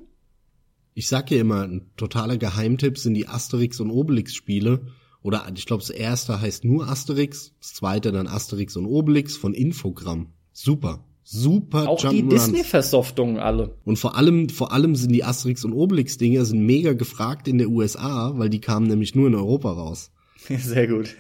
Ich sag ja immer, ein totaler Geheimtipp sind die Asterix und Obelix Spiele, oder ich glaube, das erste heißt nur Asterix, das zweite dann Asterix und Obelix von Infogramm. Super. Super Auch die Disney-Versoftungen alle. Und vor allem, vor allem sind die Asterix und Obelix-Dinger sind mega gefragt in der USA, weil die kamen nämlich nur in Europa raus. Sehr gut.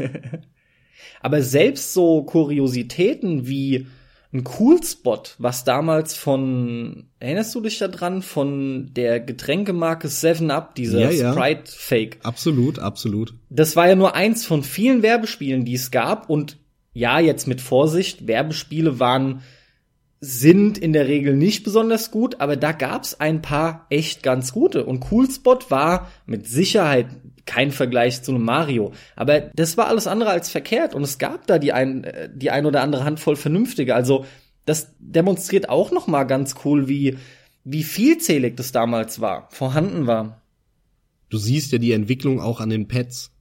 Aber selbst so Kuriositäten wie ein Cool-Spot, was damals von, erinnerst du dich da dran, von der Getränkemarke 7-Up, dieser ja, ja. Sprite-Fake? Absolut, absolut. Das war ja nur eins von vielen Werbespielen, die es gab und ja, jetzt mit Vorsicht, Werbespiele waren, sind in der Regel nicht besonders gut, aber da gab's ein paar echt ganz gute und Coolspot war mit Sicherheit kein Vergleich zu einem Mario. Aber das war alles andere als verkehrt und es gab da die ein, die ein oder andere Handvoll vernünftige. Also das demonstriert auch noch mal ganz cool, wie, wie vielzählig das damals war, vorhanden war. Du siehst ja die Entwicklung auch an den Pads.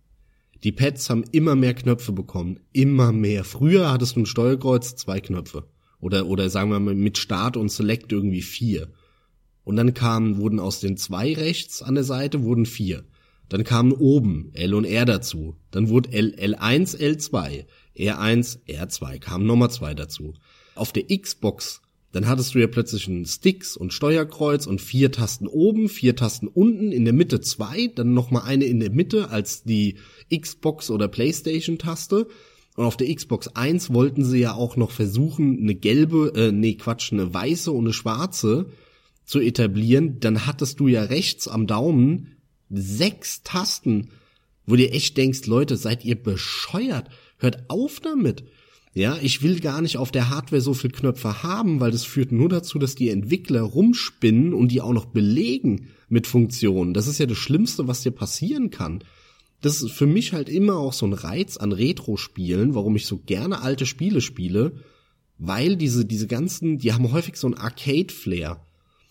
Die Pads haben immer mehr Knöpfe bekommen. Immer mehr. Früher hattest du ein Steuerkreuz, zwei Knöpfe. Oder, oder sagen wir mal mit Start und Select irgendwie vier. Und dann kamen, wurden aus den zwei rechts an der Seite, wurden vier. Dann kamen oben L und R dazu. Dann wurde L, L1, L2, R1, R2, kam Nummer zwei dazu. Auf der Xbox, dann hattest du ja plötzlich einen Sticks und Steuerkreuz und vier Tasten oben, vier Tasten unten, in der Mitte zwei, dann nochmal eine in der Mitte als die Xbox oder Playstation Taste. Und auf der Xbox 1 wollten sie ja auch noch versuchen, eine gelbe, äh, nee, Quatsch, eine weiße und eine schwarze zu etablieren. Dann hattest du ja rechts am Daumen sechs Tasten, wo dir echt denkst, Leute, seid ihr bescheuert? Hört auf damit. Ja, ich will gar nicht auf der Hardware so viel Knöpfe haben, weil das führt nur dazu, dass die Entwickler rumspinnen und die auch noch belegen mit Funktionen. Das ist ja das Schlimmste, was dir passieren kann. Das ist für mich halt immer auch so ein Reiz an Retro-Spielen, warum ich so gerne alte Spiele spiele, weil diese, diese ganzen, die haben häufig so ein Arcade-Flair.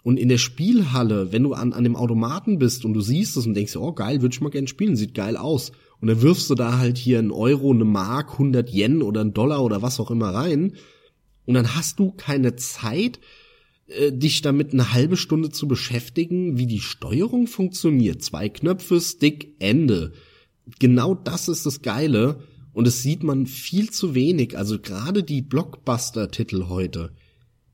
Und in der Spielhalle, wenn du an, an dem Automaten bist und du siehst es und denkst, oh geil, würde ich mal gerne spielen, sieht geil aus. Und dann wirfst du da halt hier einen Euro, eine Mark, 100 Yen oder einen Dollar oder was auch immer rein. Und dann hast du keine Zeit, äh, dich damit eine halbe Stunde zu beschäftigen, wie die Steuerung funktioniert. Zwei Knöpfe, Stick, Ende. Genau das ist das Geile. Und es sieht man viel zu wenig. Also gerade die Blockbuster-Titel heute.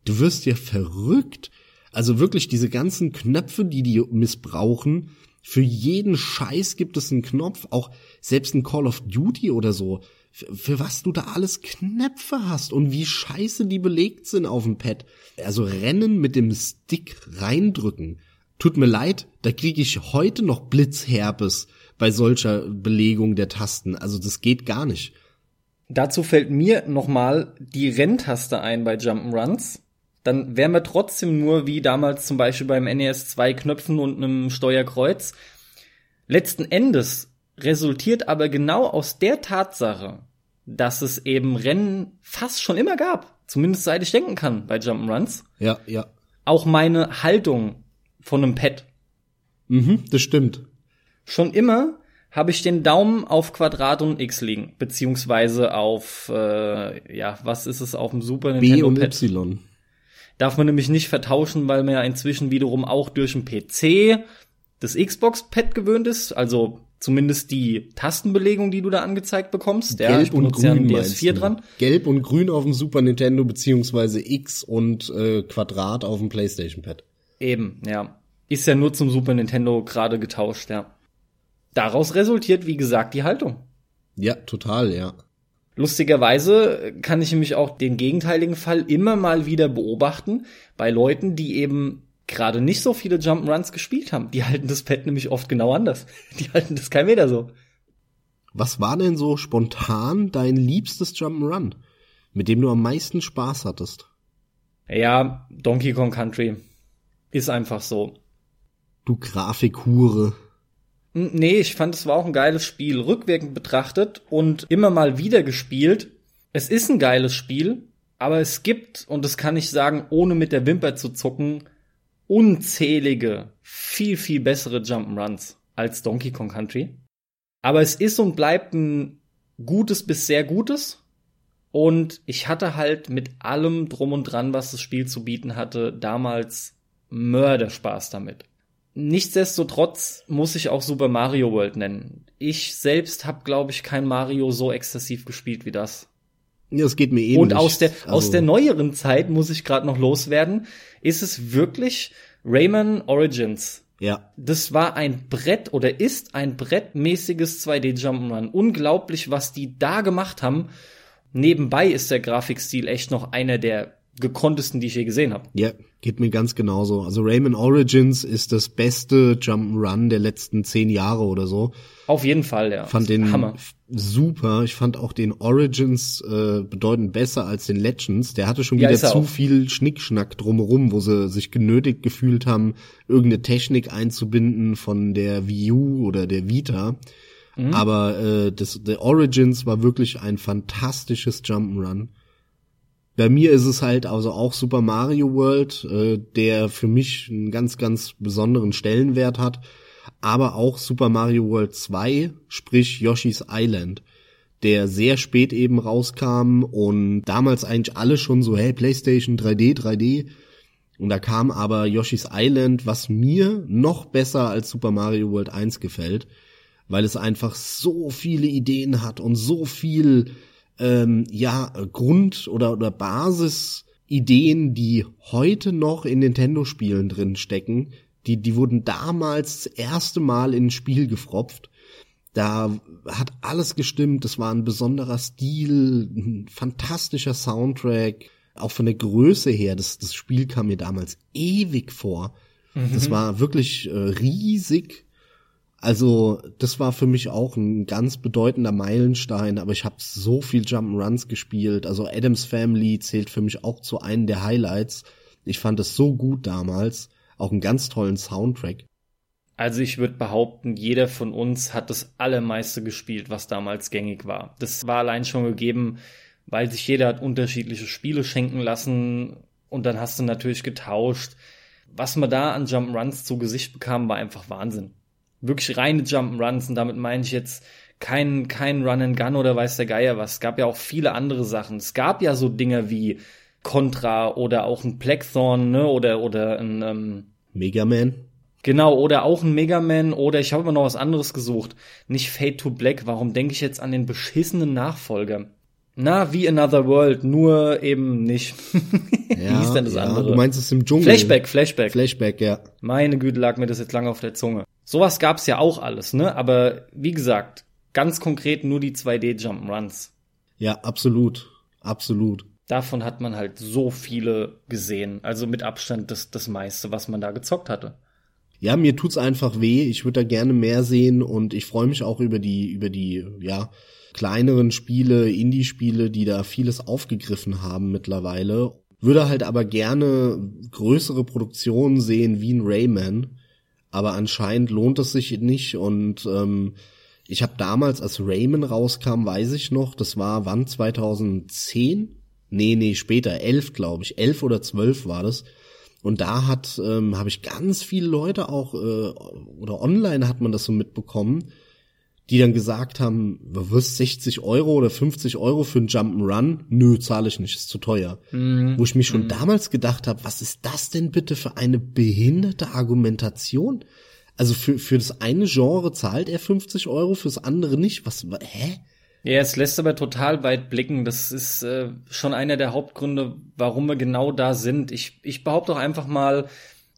Du wirst ja verrückt. Also wirklich diese ganzen Knöpfe, die die missbrauchen. Für jeden Scheiß gibt es einen Knopf. Auch selbst ein Call of Duty oder so. Für, für was du da alles Knöpfe hast und wie scheiße die belegt sind auf dem Pad. Also Rennen mit dem Stick reindrücken. Tut mir leid, da kriege ich heute noch Blitzherpes bei solcher Belegung der Tasten. Also das geht gar nicht. Dazu fällt mir nochmal die Renntaste ein bei Jump'n'Runs. Dann wären wir trotzdem nur wie damals zum Beispiel beim NES zwei Knöpfen und einem Steuerkreuz. Letzten Endes resultiert aber genau aus der Tatsache, dass es eben Rennen fast schon immer gab. Zumindest seit ich denken kann bei Jump'n'Runs. Ja, ja. Auch meine Haltung von einem Pad. Mhm, das stimmt. Schon immer habe ich den Daumen auf Quadrat und X liegen, beziehungsweise auf, äh, ja, was ist es auf dem Super Nintendo B und Pad? Y. Darf man nämlich nicht vertauschen, weil man ja inzwischen wiederum auch durch den PC das Xbox-Pad gewöhnt ist, also zumindest die Tastenbelegung, die du da angezeigt bekommst. Ja, ich Gelb und ja grün meinst DS4 du? dran. Gelb und grün auf dem Super Nintendo beziehungsweise X und äh, Quadrat auf dem PlayStation Pad. Eben, ja. Ist ja nur zum Super Nintendo gerade getauscht, ja. Daraus resultiert, wie gesagt, die Haltung. Ja, total, ja. Lustigerweise kann ich nämlich auch den gegenteiligen Fall immer mal wieder beobachten bei Leuten, die eben gerade nicht so viele Jump'n'Runs gespielt haben. Die halten das Pad nämlich oft genau anders. Die halten das kein Meter so. Was war denn so spontan dein liebstes Jump'n'Run, mit dem du am meisten Spaß hattest? Ja, Donkey Kong Country ist einfach so. Du Grafikhure. Nee, ich fand, es war auch ein geiles Spiel, rückwirkend betrachtet und immer mal wieder gespielt. Es ist ein geiles Spiel, aber es gibt, und das kann ich sagen, ohne mit der Wimper zu zucken, unzählige, viel, viel bessere Jump'n'Runs als Donkey Kong Country. Aber es ist und bleibt ein gutes bis sehr gutes. Und ich hatte halt mit allem drum und dran, was das Spiel zu bieten hatte, damals Mörderspaß damit. Nichtsdestotrotz muss ich auch Super Mario World nennen. Ich selbst habe, glaube ich, kein Mario so exzessiv gespielt wie das. Ja, es geht mir ähnlich. Und aus der, aus Also, der neueren Zeit muss ich gerade noch loswerden, ist es wirklich Rayman Origins. Ja, Das war ein Brett oder ist ein brettmäßiges 2D Jump'n'Run. Unglaublich, was die da gemacht haben. Nebenbei ist der Grafikstil echt noch einer der gekonntesten, die ich je gesehen habe. ja, geht mir ganz genauso. Also Rayman Origins ist das beste Jump'n'Run der letzten zehn Jahre oder so. Auf jeden Fall, ja. fand den Hammer. super. Ich fand auch den Origins äh, bedeutend besser als den Legends. Der hatte schon wieder er zu auch. viel Schnickschnack drumherum, wo sie sich genötigt gefühlt haben, irgendeine Technik einzubinden von der Wii U oder der Vita. Mhm. Aber äh, das, der Origins war wirklich ein fantastisches Jump'n'Run. Bei mir ist es halt also auch Super Mario World, äh, der für mich einen ganz, ganz besonderen Stellenwert hat. Aber auch Super Mario World 2, sprich Yoshi's Island, der sehr spät eben rauskam und damals eigentlich alle schon so, hey, PlayStation 3D, 3D. Und da kam aber Yoshi's Island, was mir noch besser als Super Mario World 1 gefällt, weil es einfach so viele Ideen hat und so viel ähm, ja Grund oder oder Basisideen, die heute noch in Nintendo-Spielen drin stecken, die die wurden damals das erste Mal in ein Spiel gefropft. Da hat alles gestimmt. Es war ein besonderer Stil, ein fantastischer Soundtrack, auch von der Größe her. Das das Spiel kam mir damals ewig vor. Das war wirklich äh, riesig. Also, das war für mich auch ein ganz bedeutender Meilenstein, aber ich habe so viel Jump'n'Runs gespielt. Also Adams Family zählt für mich auch zu einem der Highlights. Ich fand es so gut damals, auch einen ganz tollen Soundtrack. Also ich würde behaupten, jeder von uns hat das allermeiste gespielt, was damals gängig war. Das war allein schon gegeben, weil sich jeder hat unterschiedliche Spiele schenken lassen und dann hast du natürlich getauscht. Was man da an Jump'n'Runs zu Gesicht bekam, war einfach Wahnsinn. Wirklich reine Jump'n'Runs und damit meine ich jetzt kein, kein Run and Gun oder weiß der Geier was. Es gab ja auch viele andere Sachen. Es gab ja so Dinge wie Contra oder auch ein Blackthorn, ne, oder, oder ein, ähm, Mega Man. Genau, oder auch ein Mega Man oder ich habe immer noch was anderes gesucht. Nicht Fade to Black. Warum denke ich jetzt an den beschissenen Nachfolger? Na, wie Another World, nur eben nicht. Ja, wie hieß denn das ja, andere? Du meinst es im Dschungel. Flashback, Flashback. Flashback, ja. Meine Güte, lag mir das jetzt lange auf der Zunge. Sowas gab's ja auch alles, ne? Aber wie gesagt, ganz konkret nur die 2D Jump'n'Runs. Ja, absolut. Absolut. Davon hat man halt so viele gesehen. Also mit Abstand das, das meiste, was man da gezockt hatte. Ja, mir tut's einfach weh. Ich würde da gerne mehr sehen und ich freue mich auch über die, über die, ja, kleineren Spiele, Indie-Spiele, die da vieles aufgegriffen haben mittlerweile. Würde halt aber gerne größere Produktionen sehen wie ein Rayman. Aber anscheinend lohnt es sich nicht und ähm, ich habe damals, als Rayman rauskam, weiß ich noch, das war wann 2010? Nee, nee, später, elf, glaube ich. Elf oder zwölf war das. Und da hat, ähm, habe ich ganz viele Leute auch, äh, oder online hat man das so mitbekommen, die dann gesagt haben, was 60 Euro oder 50 Euro für einen Jump'n'Run? Nö, zahle ich nicht, ist zu teuer. Mhm. Wo ich mich schon mhm. damals gedacht habe, was ist das denn bitte für eine behinderte Argumentation? Also für, für das eine Genre zahlt er 50 Euro, fürs andere nicht. Was, hä? Ja, es lässt aber total weit blicken. Das ist äh, schon einer der Hauptgründe, warum wir genau da sind. Ich, ich behaupte auch einfach mal,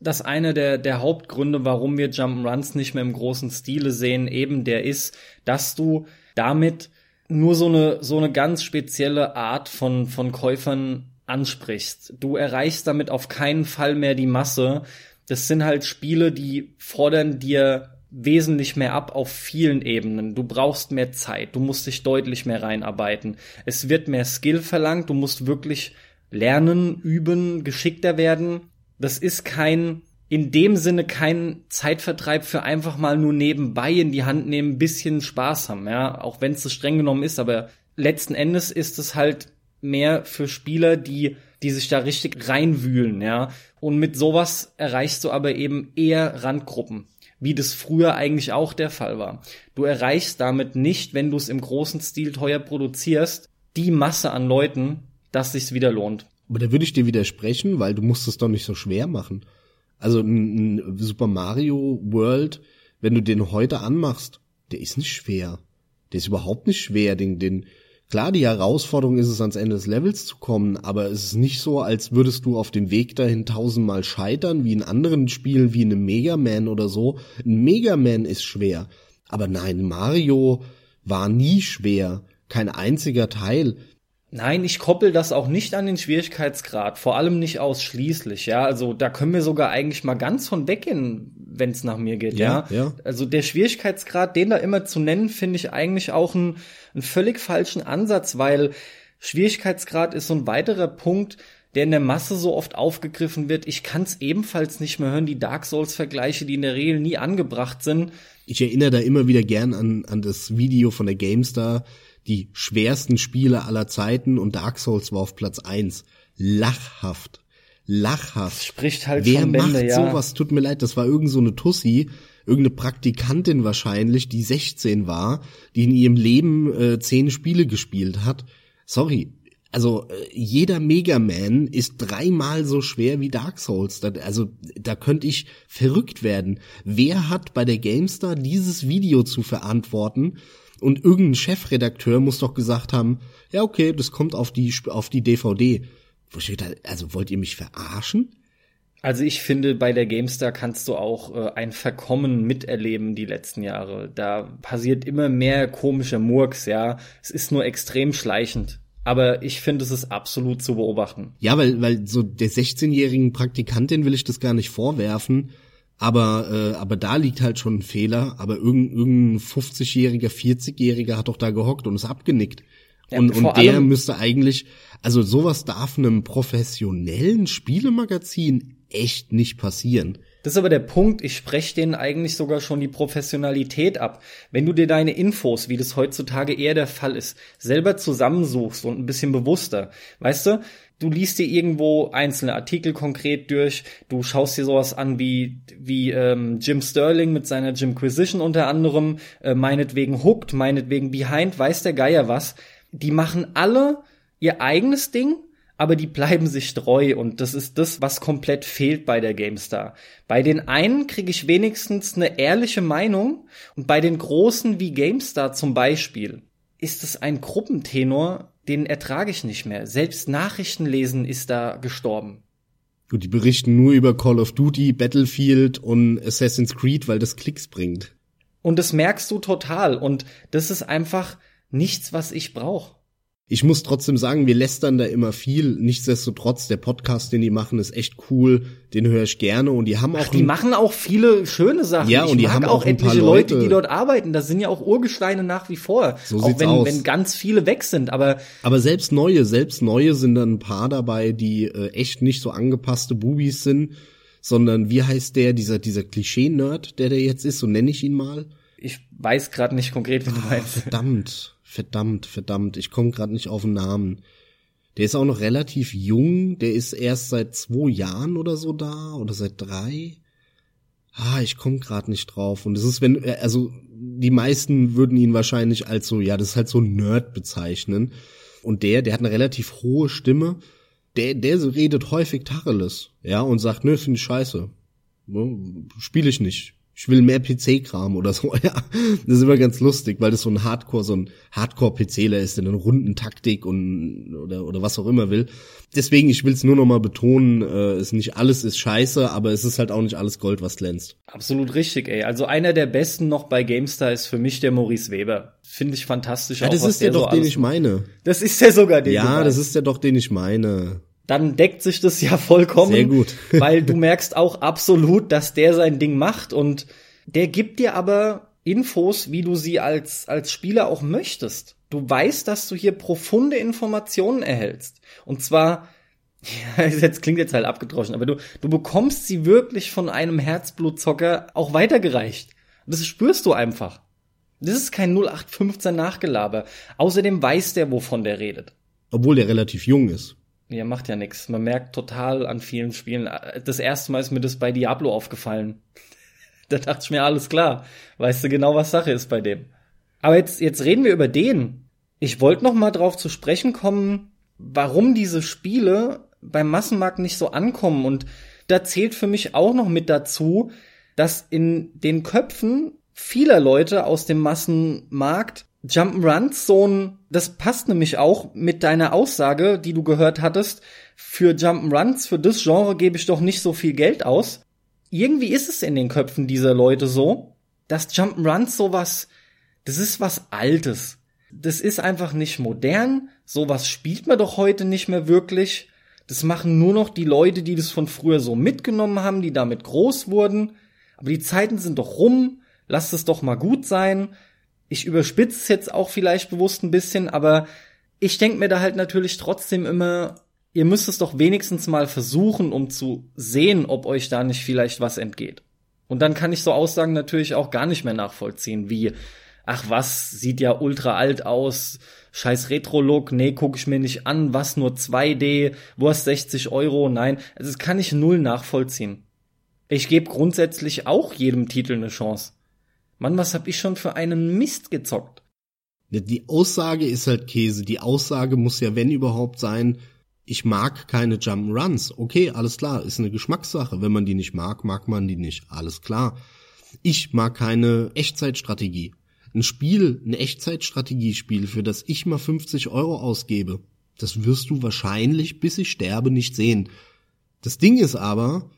dass einer der, der Hauptgründe, warum wir Jump'n'Runs nicht mehr im großen Stile sehen, eben der ist, dass du damit nur so eine, so eine ganz spezielle Art von, von Käufern ansprichst. Du erreichst damit auf keinen Fall mehr die Masse. Das sind halt Spiele, die fordern dir wesentlich mehr ab auf vielen Ebenen. Du brauchst mehr Zeit, du musst dich deutlich mehr reinarbeiten. Es wird mehr Skill verlangt, du musst wirklich lernen, üben, geschickter werden das ist kein, in dem Sinne kein Zeitvertreib für einfach mal nur nebenbei in die Hand nehmen, ein bisschen Spaß haben, ja, auch wenn es so streng genommen ist, aber letzten Endes ist es halt mehr für Spieler, die die sich da richtig reinwühlen, ja. Und mit sowas erreichst du aber eben eher Randgruppen, wie das früher eigentlich auch der Fall war. Du erreichst damit nicht, wenn du es im großen Stil teuer produzierst, die Masse an Leuten, dass sich's wieder lohnt. Aber da würde ich dir widersprechen, weil du musst es doch nicht so schwer machen. Also ein, Super Mario World, wenn du den heute anmachst, der ist nicht schwer. Der ist überhaupt nicht schwer. Den, den, klar, die Herausforderung ist es, ans Ende des Levels zu kommen, aber es ist nicht so, als würdest du auf dem Weg dahin tausendmal scheitern, wie in anderen Spielen, wie in einem Mega Man oder so. Ein Mega Man ist schwer. Aber nein, Mario war nie schwer. Kein einziger Teil. Nein, ich koppel das auch nicht an den Schwierigkeitsgrad, vor allem nicht ausschließlich, ja. Also da können wir sogar eigentlich mal ganz von weggehen, wenn es nach mir geht, ja, ja. ja. Also der Schwierigkeitsgrad, den da immer zu nennen, finde ich eigentlich auch einen, einen völlig falschen Ansatz, weil Schwierigkeitsgrad ist so ein weiterer Punkt, der in der Masse so oft aufgegriffen wird. Ich kann es ebenfalls nicht mehr hören, die Dark Souls-Vergleiche, die in der Regel nie angebracht sind. Ich erinnere da immer wieder gern an, an das Video von der GameStar, die schwersten Spiele aller Zeiten und Dark Souls war auf Platz eins. Lachhaft. Lachhaft. Spricht halt Wer von Bände, macht ja. sowas? Tut mir leid, das war irgend so eine Tussi, irgendeine Praktikantin wahrscheinlich, die 16 war, die in ihrem Leben äh, zehn Spiele gespielt hat. Sorry, also äh, jeder Mega Man ist dreimal so schwer wie Dark Souls. Da, also da könnte ich verrückt werden. Wer hat bei der GameStar dieses Video zu verantworten? Und irgendein Chefredakteur muss doch gesagt haben, ja okay, das kommt auf die auf die DVD. Also wollt ihr mich verarschen? Also ich finde, bei der GameStar kannst du auch äh, ein Verkommen miterleben die letzten Jahre. Da passiert immer mehr komischer Murks, ja. Es ist nur extrem schleichend. Aber ich finde, es ist absolut zu beobachten. Ja, weil, weil so der 16-jährigen Praktikantin will ich das gar nicht vorwerfen. Aber, äh, aber da liegt halt schon ein Fehler. Aber irgendein, irgendein 50-jähriger, 40-jähriger hat doch da gehockt und ist abgenickt. Ja, und, und der müsste eigentlich, also sowas darf einem professionellen Spielemagazin echt nicht passieren. Das ist aber der Punkt, ich spreche denen eigentlich sogar schon die Professionalität ab. Wenn du dir deine Infos, wie das heutzutage eher der Fall ist, selber zusammensuchst und ein bisschen bewusster, weißt du, du liest dir irgendwo einzelne Artikel konkret durch, du schaust dir sowas an wie, wie ähm, Jim Sterling mit seiner Jimquisition unter anderem, äh, meinetwegen Hooked, meinetwegen Behind, weiß der Geier was. Die machen alle ihr eigenes Ding, aber die bleiben sich treu und das ist das, was komplett fehlt bei der GameStar. Bei den einen kriege ich wenigstens eine ehrliche Meinung und bei den großen wie GameStar zum Beispiel ist es ein Gruppentenor, den ertrage ich nicht mehr. Selbst Nachrichten lesen ist da gestorben. Gut, die berichten nur über Call of Duty, Battlefield und Assassin's Creed, weil das Klicks bringt. Und das merkst du total. Und das ist einfach nichts, was ich brauche. Ich muss trotzdem sagen, wir lästern da immer viel. Nichtsdestotrotz, der Podcast, den die machen, ist echt cool. Den höre ich gerne und die haben auch. Ach, die machen auch viele schöne Sachen. Ja, ich und die haben auch, auch etliche Leute, Leute, die dort arbeiten. Das sind ja auch Urgesteine nach wie vor. So auch sieht's wenn, aus. wenn ganz viele weg sind. Aber aber selbst neue, selbst neue sind dann ein paar dabei, die äh, echt nicht so angepasste Bubis sind, sondern wie heißt der dieser dieser Klischee-Nerd, der der jetzt ist? So nenne ich ihn mal. Ich weiß gerade nicht konkret, wie du meinst. Verdammt. Verdammt, verdammt, ich komme gerade nicht auf den Namen. Der ist auch noch relativ jung, der ist erst seit zwei Jahren oder so da oder seit drei. Ah, ich komme gerade nicht drauf. Und es ist, wenn, äh, also die meisten würden ihn wahrscheinlich als so, ja, das ist halt so ein Nerd bezeichnen. Und der, der hat eine relativ hohe Stimme. Der, der redet häufig Tacheles, ja, und sagt, nö, finde ich scheiße. Spiele ich nicht ich will mehr PC-Kram oder so, ja. Das ist immer ganz lustig, weil das so ein Hardcore, so ein Hardcore-PCler ist, der eine Rundentaktik und oder, oder was auch immer will. Deswegen, ich will es nur noch mal betonen, äh, ist nicht alles ist scheiße, aber es ist halt auch nicht alles Gold, was glänzt. Absolut richtig, ey. Also einer der besten noch bei GameStar ist für mich der Maurice Weber. Finde ich fantastisch. Ja, das auch, ist der, der doch, so den ich meine. Das ist der sogar, den Ja, das ist der doch, den ich meine dann deckt sich das ja vollkommen. Sehr gut. weil du merkst auch absolut, dass der sein Ding macht und der gibt dir aber Infos, wie du sie als, als Spieler auch möchtest. Du weißt, dass du hier profunde Informationen erhältst. Und zwar, ja, jetzt klingt jetzt halt abgedroschen, aber du, du bekommst sie wirklich von einem Herzblutzocker auch weitergereicht. Das spürst du einfach. Das ist kein 0815 Nachgelaber. Außerdem weiß der, wovon der redet. Obwohl der relativ jung ist. Ja, macht ja nix. Man merkt total an vielen Spielen. Das erste Mal ist mir das bei Diablo aufgefallen. da dachte ich mir, alles klar. Weißt du genau, was Sache ist bei dem. Aber jetzt, jetzt reden wir über den. Ich wollte noch mal drauf zu sprechen kommen, warum diese Spiele beim Massenmarkt nicht so ankommen. Und da zählt für mich auch noch mit dazu, dass in den Köpfen vieler Leute aus dem Massenmarkt Jump'n'Runs so ein, das passt nämlich auch mit deiner Aussage, die du gehört hattest, für Jump'n'Runs, für das Genre gebe ich doch nicht so viel Geld aus. Irgendwie ist es in den Köpfen dieser Leute so, dass Jump'n'Runs sowas, das ist was Altes. Das ist einfach nicht modern, sowas spielt man doch heute nicht mehr wirklich. Das machen nur noch die Leute, die das von früher so mitgenommen haben, die damit groß wurden. Aber die Zeiten sind doch rum, lasst es doch mal gut sein ich überspitze es jetzt auch vielleicht bewusst ein bisschen, aber ich denke mir da halt natürlich trotzdem immer, ihr müsst es doch wenigstens mal versuchen, um zu sehen, ob euch da nicht vielleicht was entgeht. Und dann kann ich so Aussagen natürlich auch gar nicht mehr nachvollziehen, wie, ach was, sieht ja ultra alt aus, scheiß Retro-Look, nee, guck ich mir nicht an, was nur 2D, wo hast 60 Euro, nein, also das kann ich null nachvollziehen. Ich gebe grundsätzlich auch jedem Titel eine Chance. Mann, was hab ich schon für einen Mist gezockt? Die Aussage ist halt Käse. Die Aussage muss ja, wenn überhaupt, sein, ich mag keine Jump'n'Runs. Okay, alles klar, ist eine Geschmackssache. Wenn man die nicht mag, mag man die nicht. Alles klar. Ich mag keine Echtzeitstrategie. Ein Spiel, ein Echtzeitstrategiespiel, für das ich mal 50 Euro ausgebe, das wirst du wahrscheinlich, bis ich sterbe, nicht sehen. Das Ding ist aber,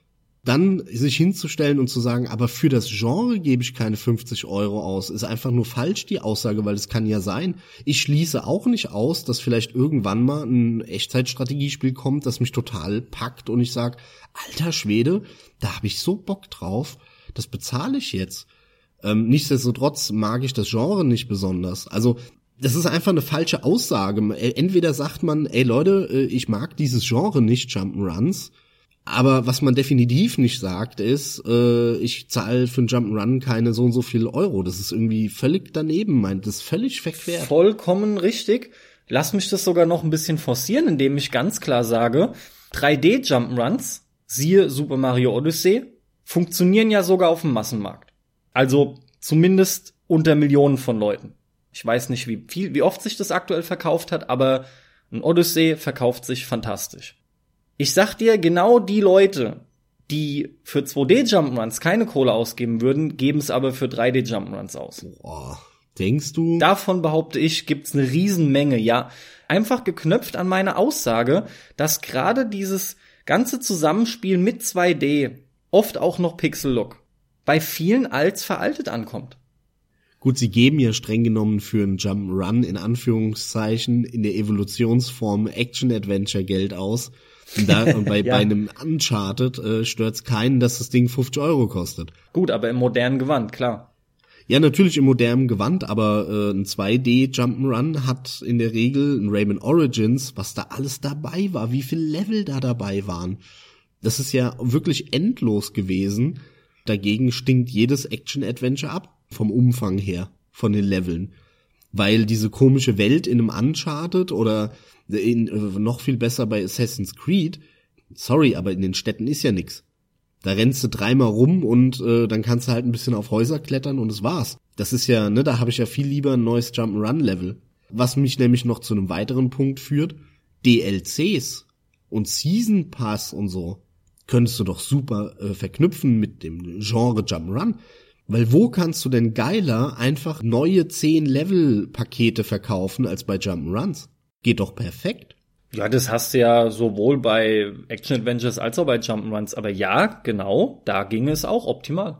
dann sich hinzustellen und zu sagen, aber für das Genre gebe ich keine 50 Euro aus, ist einfach nur falsch die Aussage, weil es kann ja sein. Ich schließe auch nicht aus, dass vielleicht irgendwann mal ein Echtzeitstrategiespiel kommt, das mich total packt und ich sage, alter Schwede, da habe ich so Bock drauf, das bezahle ich jetzt. Ähm, nichtsdestotrotz mag ich das Genre nicht besonders. Also das ist einfach eine falsche Aussage. Entweder sagt man, ey Leute, äh, ich mag dieses Genre nicht, Jump'n'Runs, Aber was man definitiv nicht sagt, ist, äh, ich zahle für einen Jump'n'Run keine so und so viel Euro. Das ist irgendwie völlig daneben, meint. Das ist völlig verquert. Vollkommen richtig. Lass mich das sogar noch ein bisschen forcieren, indem ich ganz klar sage, 3D Jump'n'Runs, siehe Super Mario Odyssey, funktionieren ja sogar auf dem Massenmarkt. Also zumindest unter Millionen von Leuten. Ich weiß nicht, wie viel, wie oft sich das aktuell verkauft hat, aber ein Odyssey verkauft sich fantastisch. Ich sag dir, genau die Leute, die für 2D Jump'n'Runs keine Kohle ausgeben würden, geben es aber für 3D Jump'n'Runs aus. Boah, denkst du? Davon behaupte ich, gibt's eine Riesenmenge, ja. Einfach geknöpft an meine Aussage, dass gerade dieses ganze Zusammenspiel mit 2D, oft auch noch Pixel-Look, bei vielen als veraltet ankommt. Gut, sie geben ja streng genommen für einen Jump'n'Run in Anführungszeichen in der Evolutionsform Action-Adventure Geld aus. Und, da, und bei, ja. bei einem Uncharted äh, stört's keinen, dass das Ding 50 Euro kostet. Gut, aber im modernen Gewand, klar. Ja, natürlich im modernen Gewand, aber äh, ein 2D Jump'n'Run hat in der Regel ein Rayman Origins, was da alles dabei war, wie viele Level da dabei waren. Das ist ja wirklich endlos gewesen. Dagegen stinkt jedes Action-Adventure ab vom Umfang her, von den Leveln. Weil diese komische Welt in einem Uncharted oder in, äh, noch viel besser bei Assassin's Creed, sorry, aber in den Städten ist ja nix. Da rennst du dreimal rum und äh, dann kannst du halt ein bisschen auf Häuser klettern und es war's. Das ist ja, ne, da habe ich ja viel lieber ein neues Jump'n'Run-Level. Was mich nämlich noch zu einem weiteren Punkt führt, DLCs und Season Pass und so könntest du doch super äh, verknüpfen mit dem Genre Jump'n'Run. Weil wo kannst du denn geiler einfach neue 10 Level-Pakete verkaufen als bei Jump'n'Runs? Geht doch perfekt. Ja, das hast du ja sowohl bei Action Adventures als auch bei Jump'n'Runs. Aber ja, genau, da ging es auch optimal.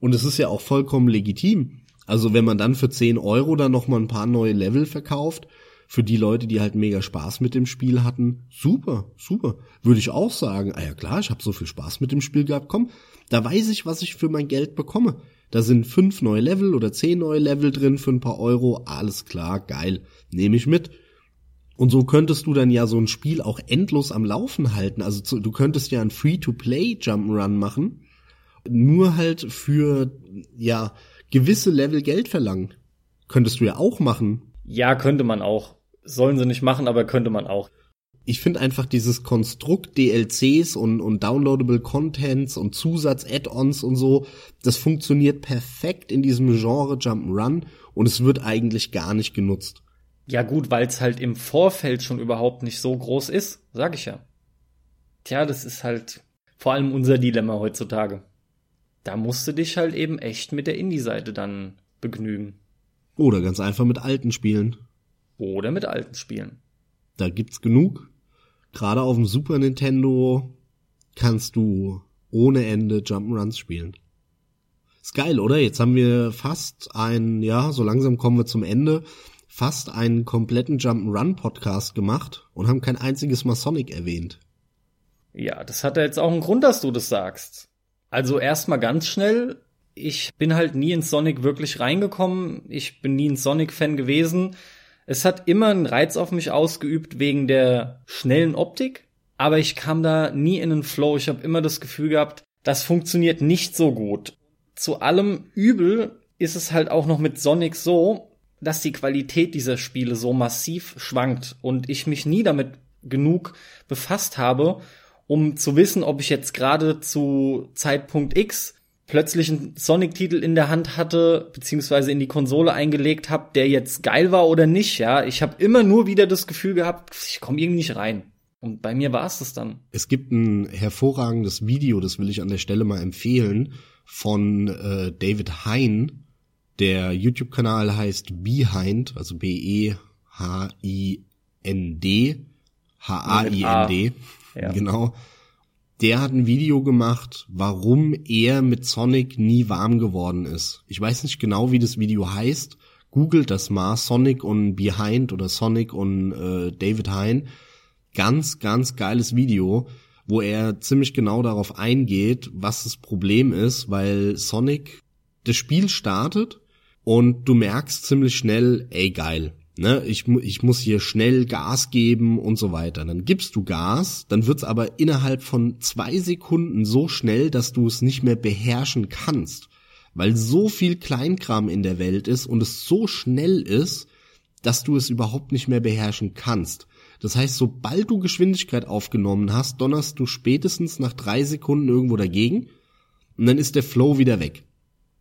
Und es ist ja auch vollkommen legitim. Also wenn man dann für 10 Euro dann noch mal ein paar neue Level verkauft, für die Leute, die halt mega Spaß mit dem Spiel hatten, super, super. Würde ich auch sagen, ah ja klar, ich habe so viel Spaß mit dem Spiel gehabt, komm, da weiß ich, was ich für mein Geld bekomme. Da sind fünf neue Level oder zehn neue Level drin für ein paar Euro. Alles klar, geil. Nehme ich mit. Und so könntest du dann ja so ein Spiel auch endlos am Laufen halten. Also du könntest ja ein Free-to-Play Jump'n'Run machen. Nur halt für, ja, gewisse Level Geld verlangen. Könntest du ja auch machen. Ja, könnte man auch. Sollen sie nicht machen, aber könnte man auch ich finde einfach dieses Konstrukt DLCs und, und downloadable Contents und Zusatz-Add-ons und so, das funktioniert perfekt in diesem Genre Jump'n'Run und es wird eigentlich gar nicht genutzt. Ja gut, weil es halt im Vorfeld schon überhaupt nicht so groß ist, sag ich ja. Tja, das ist halt vor allem unser Dilemma heutzutage. Da musst du dich halt eben echt mit der Indie-Seite dann begnügen. Oder ganz einfach mit alten Spielen. Oder mit alten Spielen. Da gibt's genug. Gerade auf dem Super Nintendo kannst du ohne Ende Jump'n'Runs spielen. Ist geil, oder? Jetzt haben wir fast ein, ja, so langsam kommen wir zum Ende, fast einen kompletten Jump'n'Run Podcast gemacht und haben kein einziges Mal Sonic erwähnt. Ja, das hat ja jetzt auch einen Grund, dass du das sagst. Also erstmal ganz schnell, ich bin halt nie in Sonic wirklich reingekommen. Ich bin nie ein Sonic-Fan gewesen. Es hat immer einen Reiz auf mich ausgeübt wegen der schnellen Optik, aber ich kam da nie in den Flow. Ich habe immer das Gefühl gehabt, das funktioniert nicht so gut. Zu allem Übel ist es halt auch noch mit Sonic so, dass die Qualität dieser Spiele so massiv schwankt und ich mich nie damit genug befasst habe, um zu wissen, ob ich jetzt gerade zu Zeitpunkt X plötzlich einen Sonic-Titel in der Hand hatte, beziehungsweise in die Konsole eingelegt habe, der jetzt geil war oder nicht, ja. Ich habe immer nur wieder das Gefühl gehabt, ich komme irgendwie nicht rein. Und bei mir war es das dann. Es gibt ein hervorragendes Video, das will ich an der Stelle mal empfehlen, von äh, David Hein. Der YouTube-Kanal heißt Behind, also B-E-H-I-N-D, H-A-I-N-D, ja. genau der hat ein Video gemacht, warum er mit Sonic nie warm geworden ist. Ich weiß nicht genau, wie das Video heißt. Googelt das mal, Sonic und Behind oder Sonic und äh, David Hein. Ganz, ganz geiles Video, wo er ziemlich genau darauf eingeht, was das Problem ist, weil Sonic das Spiel startet und du merkst ziemlich schnell, ey geil, Ne, ich, ich muss hier schnell Gas geben und so weiter. Dann gibst du Gas, dann wird's aber innerhalb von zwei Sekunden so schnell, dass du es nicht mehr beherrschen kannst. Weil so viel Kleinkram in der Welt ist und es so schnell ist, dass du es überhaupt nicht mehr beherrschen kannst. Das heißt, sobald du Geschwindigkeit aufgenommen hast, donnerst du spätestens nach drei Sekunden irgendwo dagegen und dann ist der Flow wieder weg.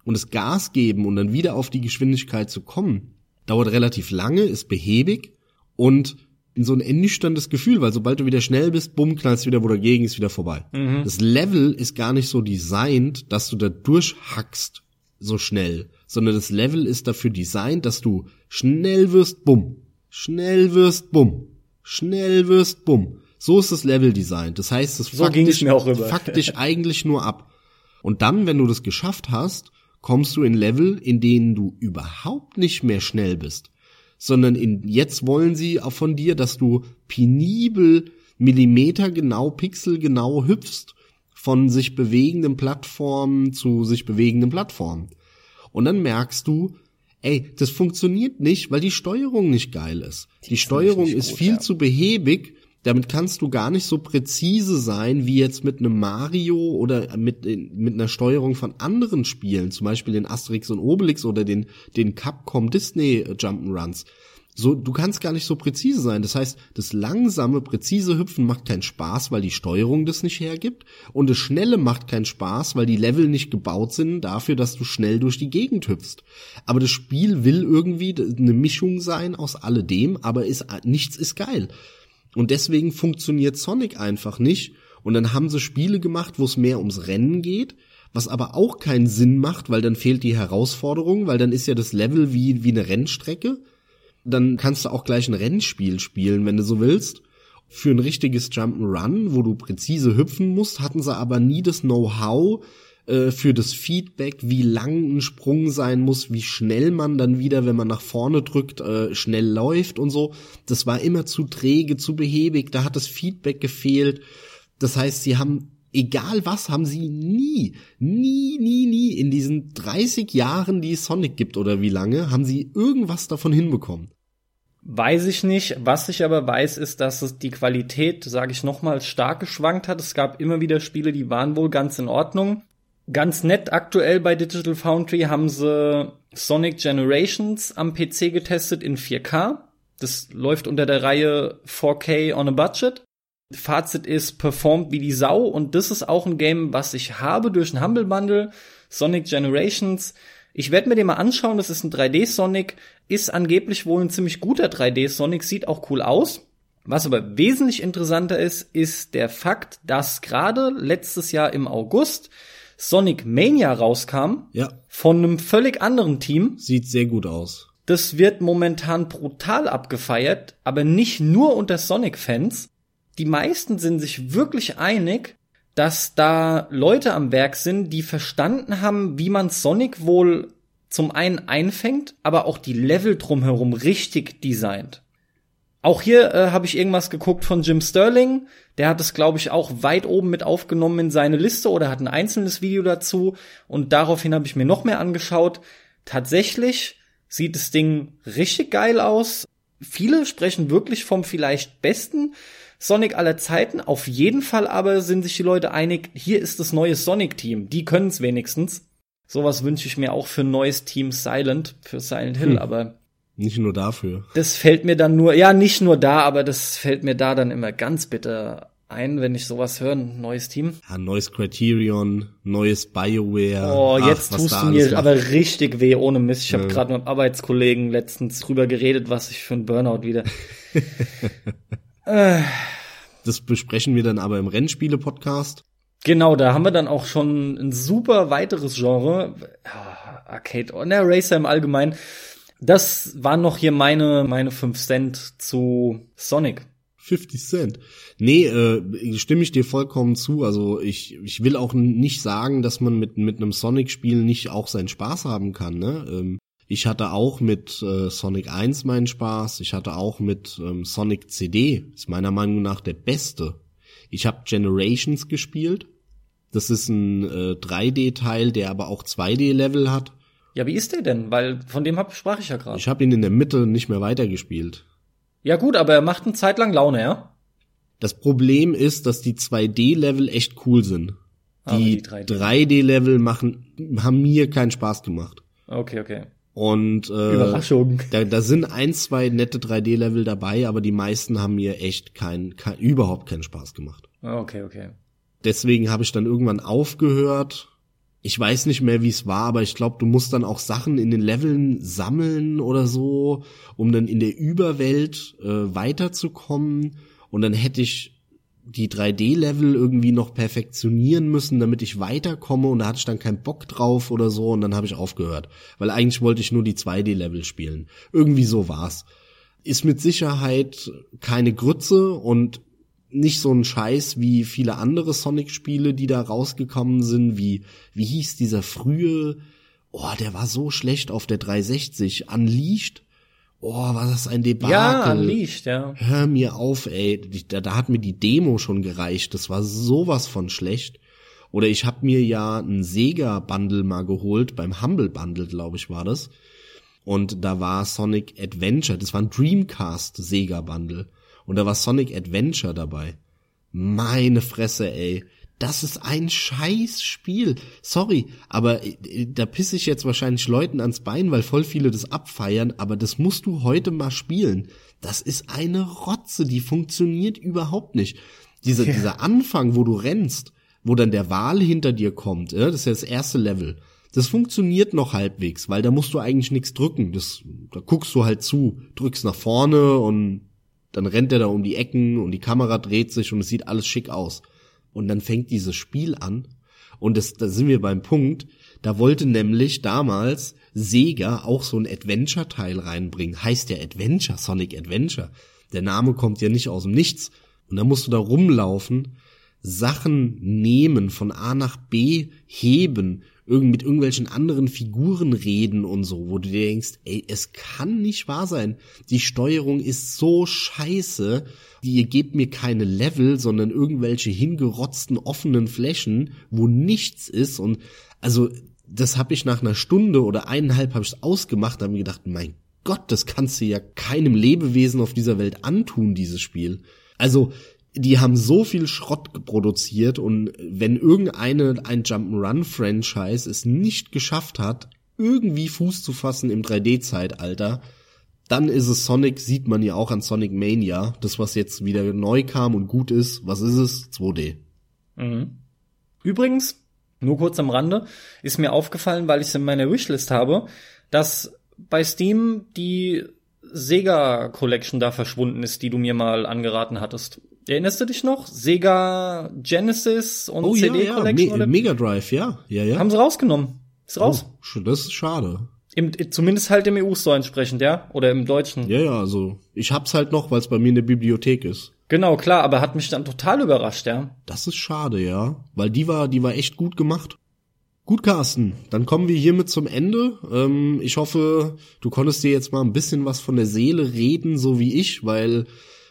Und das Gas geben und dann wieder auf die Geschwindigkeit zu kommen, dauert relativ lange, ist behäbig und in so ein ernüchterndes Gefühl, weil sobald du wieder schnell bist, bumm, knallst wieder wo dagegen, ist wieder vorbei. Mhm. Das Level ist gar nicht so designt, dass du da durchhackst so schnell, sondern das Level ist dafür designt, dass du schnell wirst, bumm, schnell wirst, bumm, schnell wirst, bumm. So ist das Level designt. Das heißt, es so faktisch, faktisch eigentlich nur ab. Und dann, wenn du das geschafft hast, kommst du in Level, in denen du überhaupt nicht mehr schnell bist, sondern in, jetzt wollen sie auch von dir, dass du penibel, millimetergenau, pixelgenau hüpfst von sich bewegenden Plattformen zu sich bewegenden Plattformen. Und dann merkst du, ey, das funktioniert nicht, weil die Steuerung nicht geil ist. Die, die Steuerung ist, gut, viel ja. zu behäbig damit kannst du gar nicht so präzise sein wie jetzt mit einem Mario oder mit, mit einer Steuerung von anderen Spielen, zum Beispiel den Asterix und Obelix oder den, den Capcom Disney Jump'n'Runs. So, du kannst gar nicht so präzise sein. Das heißt, das langsame, präzise Hüpfen macht keinen Spaß, weil die Steuerung das nicht hergibt. Und das schnelle macht keinen Spaß, weil die Level nicht gebaut sind dafür, dass du schnell durch die Gegend hüpfst. Aber das Spiel will irgendwie eine Mischung sein aus alledem, aber ist, nichts ist geil. Und deswegen funktioniert Sonic einfach nicht. Und dann haben sie Spiele gemacht, wo es mehr ums Rennen geht, was aber auch keinen Sinn macht, weil dann fehlt die Herausforderung, weil dann ist ja das Level wie, wie eine Rennstrecke. Dann kannst du auch gleich ein Rennspiel spielen, wenn du so willst. Für ein richtiges Jump'n'Run, wo du präzise hüpfen musst, hatten sie aber nie das Know-how, äh, für das Feedback, wie lang ein Sprung sein muss, wie schnell man dann wieder, wenn man nach vorne drückt, äh, schnell läuft und so. Das war immer zu träge, zu behäbig, da hat das Feedback gefehlt. Das heißt, sie haben egal was, haben sie nie, nie, nie, nie in diesen 30 Jahren, die es Sonic gibt oder wie lange, haben sie irgendwas davon hinbekommen. Weiß ich nicht. Was ich aber weiß, ist, dass es die Qualität, sage ich nochmal, stark geschwankt hat. Es gab immer wieder Spiele, die waren wohl ganz in Ordnung. Ganz nett aktuell bei Digital Foundry haben sie Sonic Generations am PC getestet in 4K. Das läuft unter der Reihe 4K on a Budget. Fazit ist, performt wie die Sau und das ist auch ein Game, was ich habe durch ein Humble Bundle. Sonic Generations. Ich werde mir den mal anschauen, das ist ein 3D-Sonic, ist angeblich wohl ein ziemlich guter 3D-Sonic, sieht auch cool aus. Was aber wesentlich interessanter ist, ist der Fakt, dass gerade letztes Jahr im August Sonic Mania rauskam. Ja. Von einem völlig anderen Team. Sieht sehr gut aus. Das wird momentan brutal abgefeiert, aber nicht nur unter Sonic-Fans. Die meisten sind sich wirklich einig, dass da Leute am Werk sind, die verstanden haben, wie man Sonic wohl zum einen einfängt, aber auch die Level drumherum richtig designt. Auch hier äh, habe ich irgendwas geguckt von Jim Sterling. Der hat es, glaube ich, auch weit oben mit aufgenommen in seine Liste oder hat ein einzelnes Video dazu. Und daraufhin habe ich mir noch mehr angeschaut. Tatsächlich sieht das Ding richtig geil aus. Viele sprechen wirklich vom vielleicht besten Sonic aller Zeiten. Auf jeden Fall aber sind sich die Leute einig, hier ist das neue Sonic-Team. Die können es wenigstens. Sowas wünsche ich mir auch für ein neues Team Silent, für Silent Hill, hm. aber nicht nur dafür. Das fällt mir dann nur, ja, nicht nur da, aber das fällt mir da dann immer ganz bitter ein, wenn ich sowas höre, ein neues Team. Ja, neues Criterion, neues BioWare. Oh, jetzt Ach, tust du mir macht. aber richtig weh, ohne Mist. Ich ja. habe gerade mit einem Arbeitskollegen letztens drüber geredet, was ich für ein Burnout wieder. äh. Das besprechen wir dann aber im Rennspiele-Podcast. Genau, da haben wir dann auch schon ein super weiteres Genre. Arcade, und der Racer im Allgemeinen. Das waren noch hier meine, meine 5 Cent zu Sonic. 50 Cent. Nee, äh, stimme ich dir vollkommen zu. Also ich, ich will auch nicht sagen, dass man mit, mit einem Sonic-Spiel nicht auch seinen Spaß haben kann. Ne? Ähm, ich hatte auch mit äh, Sonic 1 meinen Spaß. Ich hatte auch mit ähm, Sonic CD. Ist meiner Meinung nach der beste. Ich habe Generations gespielt. Das ist ein äh, 3D-Teil, der aber auch 2D-Level hat. Ja, wie ist der denn? Weil von dem hab, sprach ich ja gerade. Ich habe ihn in der Mitte nicht mehr weitergespielt. Ja gut, aber er macht eine Zeit lang Laune, ja? Das Problem ist, dass die 2D-Level echt cool sind. Aber Die, die 3D. 3D-Level machen, haben mir keinen Spaß gemacht. Okay, okay. Und äh, Überraschung. Da, da sind ein, zwei nette 3D-Level dabei, aber die meisten haben mir echt kein, kein überhaupt keinen Spaß gemacht. Okay, okay. Deswegen habe ich dann irgendwann aufgehört. Ich weiß nicht mehr, wie es war, aber ich glaube, du musst dann auch Sachen in den Leveln sammeln oder so, um dann in der Überwelt äh, weiterzukommen. Und dann hätte ich die 3D-Level irgendwie noch perfektionieren müssen, damit ich weiterkomme und da hatte ich dann keinen Bock drauf oder so und dann habe ich aufgehört, weil eigentlich wollte ich nur die 2D-Level spielen. Irgendwie so war's. Ist mit Sicherheit keine Grütze und nicht so ein Scheiß wie viele andere Sonic-Spiele, die da rausgekommen sind, wie, wie hieß dieser frühe, oh, der war so schlecht auf der 360, Unleashed. Oh, war das ein Debakel. Ja, Unleashed, ja. Hör mir auf, ey. Da, da hat mir die Demo schon gereicht. Das war sowas von schlecht. Oder ich hab mir ja ein Sega-Bundle mal geholt, beim Humble Bundle, glaube ich, war das. Und da war Sonic Adventure, das war ein Dreamcast Sega-Bundle. Und da war Sonic Adventure dabei. Meine Fresse, ey. Das ist ein Scheißspiel. Sorry, aber äh, da pisse ich jetzt wahrscheinlich Leuten ans Bein, weil voll viele das abfeiern, aber das musst du heute mal spielen. Das ist eine Rotze, die funktioniert überhaupt nicht. Dieser, Ja. dieser Anfang, wo du rennst, wo dann der Wal hinter dir kommt, äh, das ist ja das erste Level. Das funktioniert noch halbwegs, weil da musst du eigentlich nichts drücken. Das, da guckst du halt zu, drückst nach vorne und dann rennt er da um die Ecken und die Kamera dreht sich und es sieht alles schick aus. Und dann fängt dieses Spiel an und das, da sind wir beim Punkt, da wollte nämlich damals Sega auch so ein Adventure-Teil reinbringen. Heißt ja Adventure, Sonic Adventure. Der Name kommt ja nicht aus dem Nichts. Und da musst du da rumlaufen, Sachen nehmen, von A nach B heben, irgend mit irgendwelchen anderen Figuren reden und so, wo du dir denkst, ey, es kann nicht wahr sein. Die Steuerung ist so scheiße, die ihr gebt mir keine Level, sondern irgendwelche hingerotzten offenen Flächen, wo nichts ist und also das habe ich nach einer Stunde oder eineinhalb habe ich ausgemacht, habe mir gedacht, mein Gott, das kannst du ja keinem Lebewesen auf dieser Welt antun, dieses Spiel. Also die haben so viel Schrott produziert und wenn irgendeine ein Jump'n'Run-Franchise es nicht geschafft hat, irgendwie Fuß zu fassen im 3D-Zeitalter, dann ist es Sonic, sieht man ja auch an Sonic Mania, das was jetzt wieder neu kam und gut ist. Was ist es? 2D. Mhm. Übrigens, nur kurz am Rande, ist mir aufgefallen, weil ich es in meiner Wishlist habe, dass bei Steam die Sega Collection da verschwunden ist, die du mir mal angeraten hattest. Erinnerst du dich noch? Sega Genesis und Oh ja, CD ja, Collection Me oder Mega Drive, ja, ja, ja. haben sie rausgenommen. Ist raus. Oh, das ist schade. Im, zumindest halt im EU-Store entsprechend, ja? Oder im Deutschen. Ja, ja, also ich hab's halt noch, weil es bei mir in der Bibliothek ist. Genau, klar, aber hat mich dann total überrascht, ja. Das ist schade, ja, weil die war, die war echt gut gemacht. Gut, Carsten, dann kommen wir hiermit zum Ende. Ähm, ich hoffe, du konntest dir jetzt mal ein bisschen was von der Seele reden, so wie ich, weil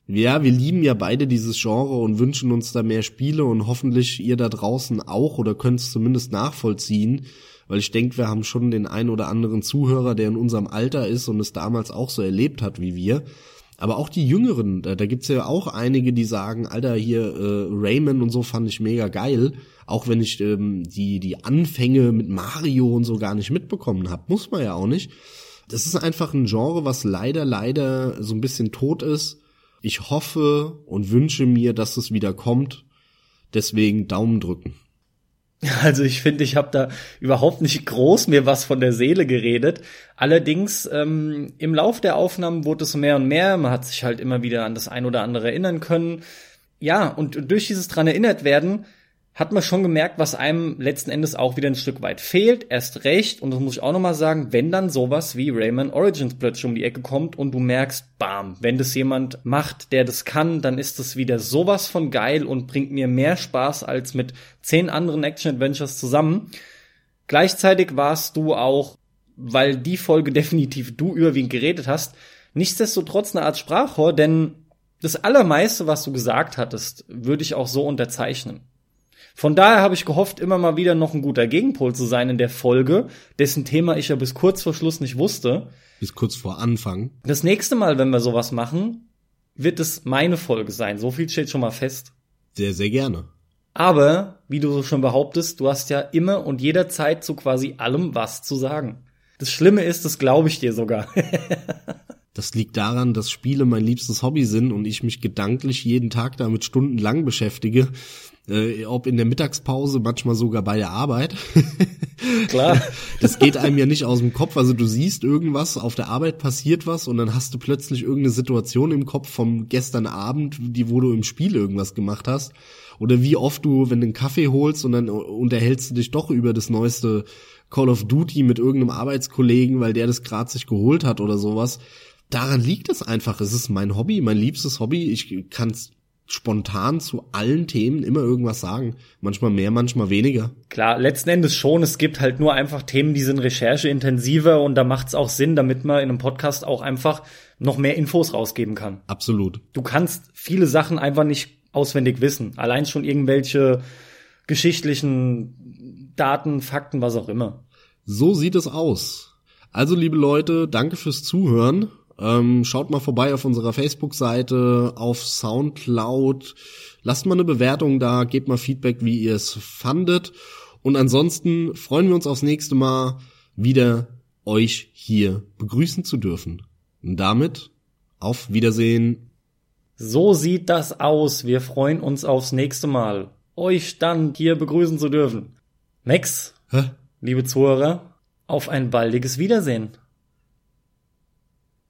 ja, wir lieben ja beide dieses Genre und wünschen uns da mehr Spiele und hoffentlich ihr da draußen auch oder könnt es zumindest nachvollziehen, weil ich denke, wir haben schon den ein oder anderen Zuhörer, der in unserem Alter ist und es damals auch so erlebt hat wie wir. Aber auch die Jüngeren, da, da gibt's ja auch einige, die sagen, Alter, hier äh, Rayman und so fand ich mega geil, auch wenn ich ähm, die die Anfänge mit Mario und so gar nicht mitbekommen habe, muss man ja auch nicht. Das ist einfach ein Genre, was leider leider so ein bisschen tot ist. Ich hoffe und wünsche mir, dass es wieder kommt. Deswegen Daumen drücken. Also ich finde, ich habe da überhaupt nicht groß mir was von der Seele geredet. Allerdings ähm, im Lauf der Aufnahmen wurde es mehr und mehr. Man hat sich halt immer wieder an das ein oder andere erinnern können. Ja, und durch dieses dran erinnert werden hat man schon gemerkt, was einem letzten Endes auch wieder ein Stück weit fehlt. Erst recht, und das muss ich auch nochmal sagen, wenn dann sowas wie Rayman Origins plötzlich um die Ecke kommt und du merkst, bam, wenn das jemand macht, der das kann, dann ist das wieder sowas von geil und bringt mir mehr Spaß als mit zehn anderen Action-Adventures zusammen. Gleichzeitig warst du auch, weil die Folge definitiv du überwiegend geredet hast, nichtsdestotrotz eine Art Sprachrohr, denn das Allermeiste, was du gesagt hattest, würde ich auch so unterzeichnen. Von daher habe ich gehofft, immer mal wieder noch ein guter Gegenpol zu sein in der Folge, dessen Thema ich ja bis kurz vor Schluss nicht wusste. Bis kurz vor Anfang. Das nächste Mal, wenn wir sowas machen, wird es meine Folge sein. So viel steht schon mal fest. Sehr, sehr gerne. Aber, wie du so schon behauptest, du hast ja immer und jederzeit zu quasi allem was zu sagen. Das Schlimme ist, das glaube ich dir sogar. das liegt daran, dass Spiele mein liebstes Hobby sind und ich mich gedanklich jeden Tag damit stundenlang beschäftige. Äh, ob in der Mittagspause, manchmal sogar bei der Arbeit. Klar. Das geht einem ja nicht aus dem Kopf. Also du siehst irgendwas, auf der Arbeit passiert was und dann hast du plötzlich irgendeine Situation im Kopf vom gestern Abend, die, wo du im Spiel irgendwas gemacht hast. Oder wie oft du, wenn du einen Kaffee holst und dann unterhältst du dich doch über das neueste Call of Duty mit irgendeinem Arbeitskollegen, weil der das gerade sich geholt hat oder sowas. Daran liegt es einfach. Es ist mein Hobby, mein liebstes Hobby. Ich kann spontan zu allen Themen immer irgendwas sagen. Manchmal mehr, manchmal weniger. Klar, letzten Endes schon. Es gibt halt nur einfach Themen, die sind rechercheintensiver und da macht es auch Sinn, damit man in einem Podcast auch einfach noch mehr Infos rausgeben kann. Absolut. Du kannst viele Sachen einfach nicht auswendig wissen. Allein schon irgendwelche geschichtlichen Daten, Fakten, was auch immer. So sieht es aus. Also, liebe Leute, danke fürs Zuhören. Ähm, schaut mal vorbei auf unserer Facebook-Seite, auf Soundcloud. Lasst mal eine Bewertung da, gebt mal Feedback, wie ihr es fandet. Und ansonsten freuen wir uns aufs nächste Mal wieder euch hier begrüßen zu dürfen. Und damit auf Wiedersehen. So sieht das aus. Wir freuen uns aufs nächste Mal, euch dann hier begrüßen zu dürfen. Max, Hä? liebe Zuhörer, auf ein baldiges Wiedersehen.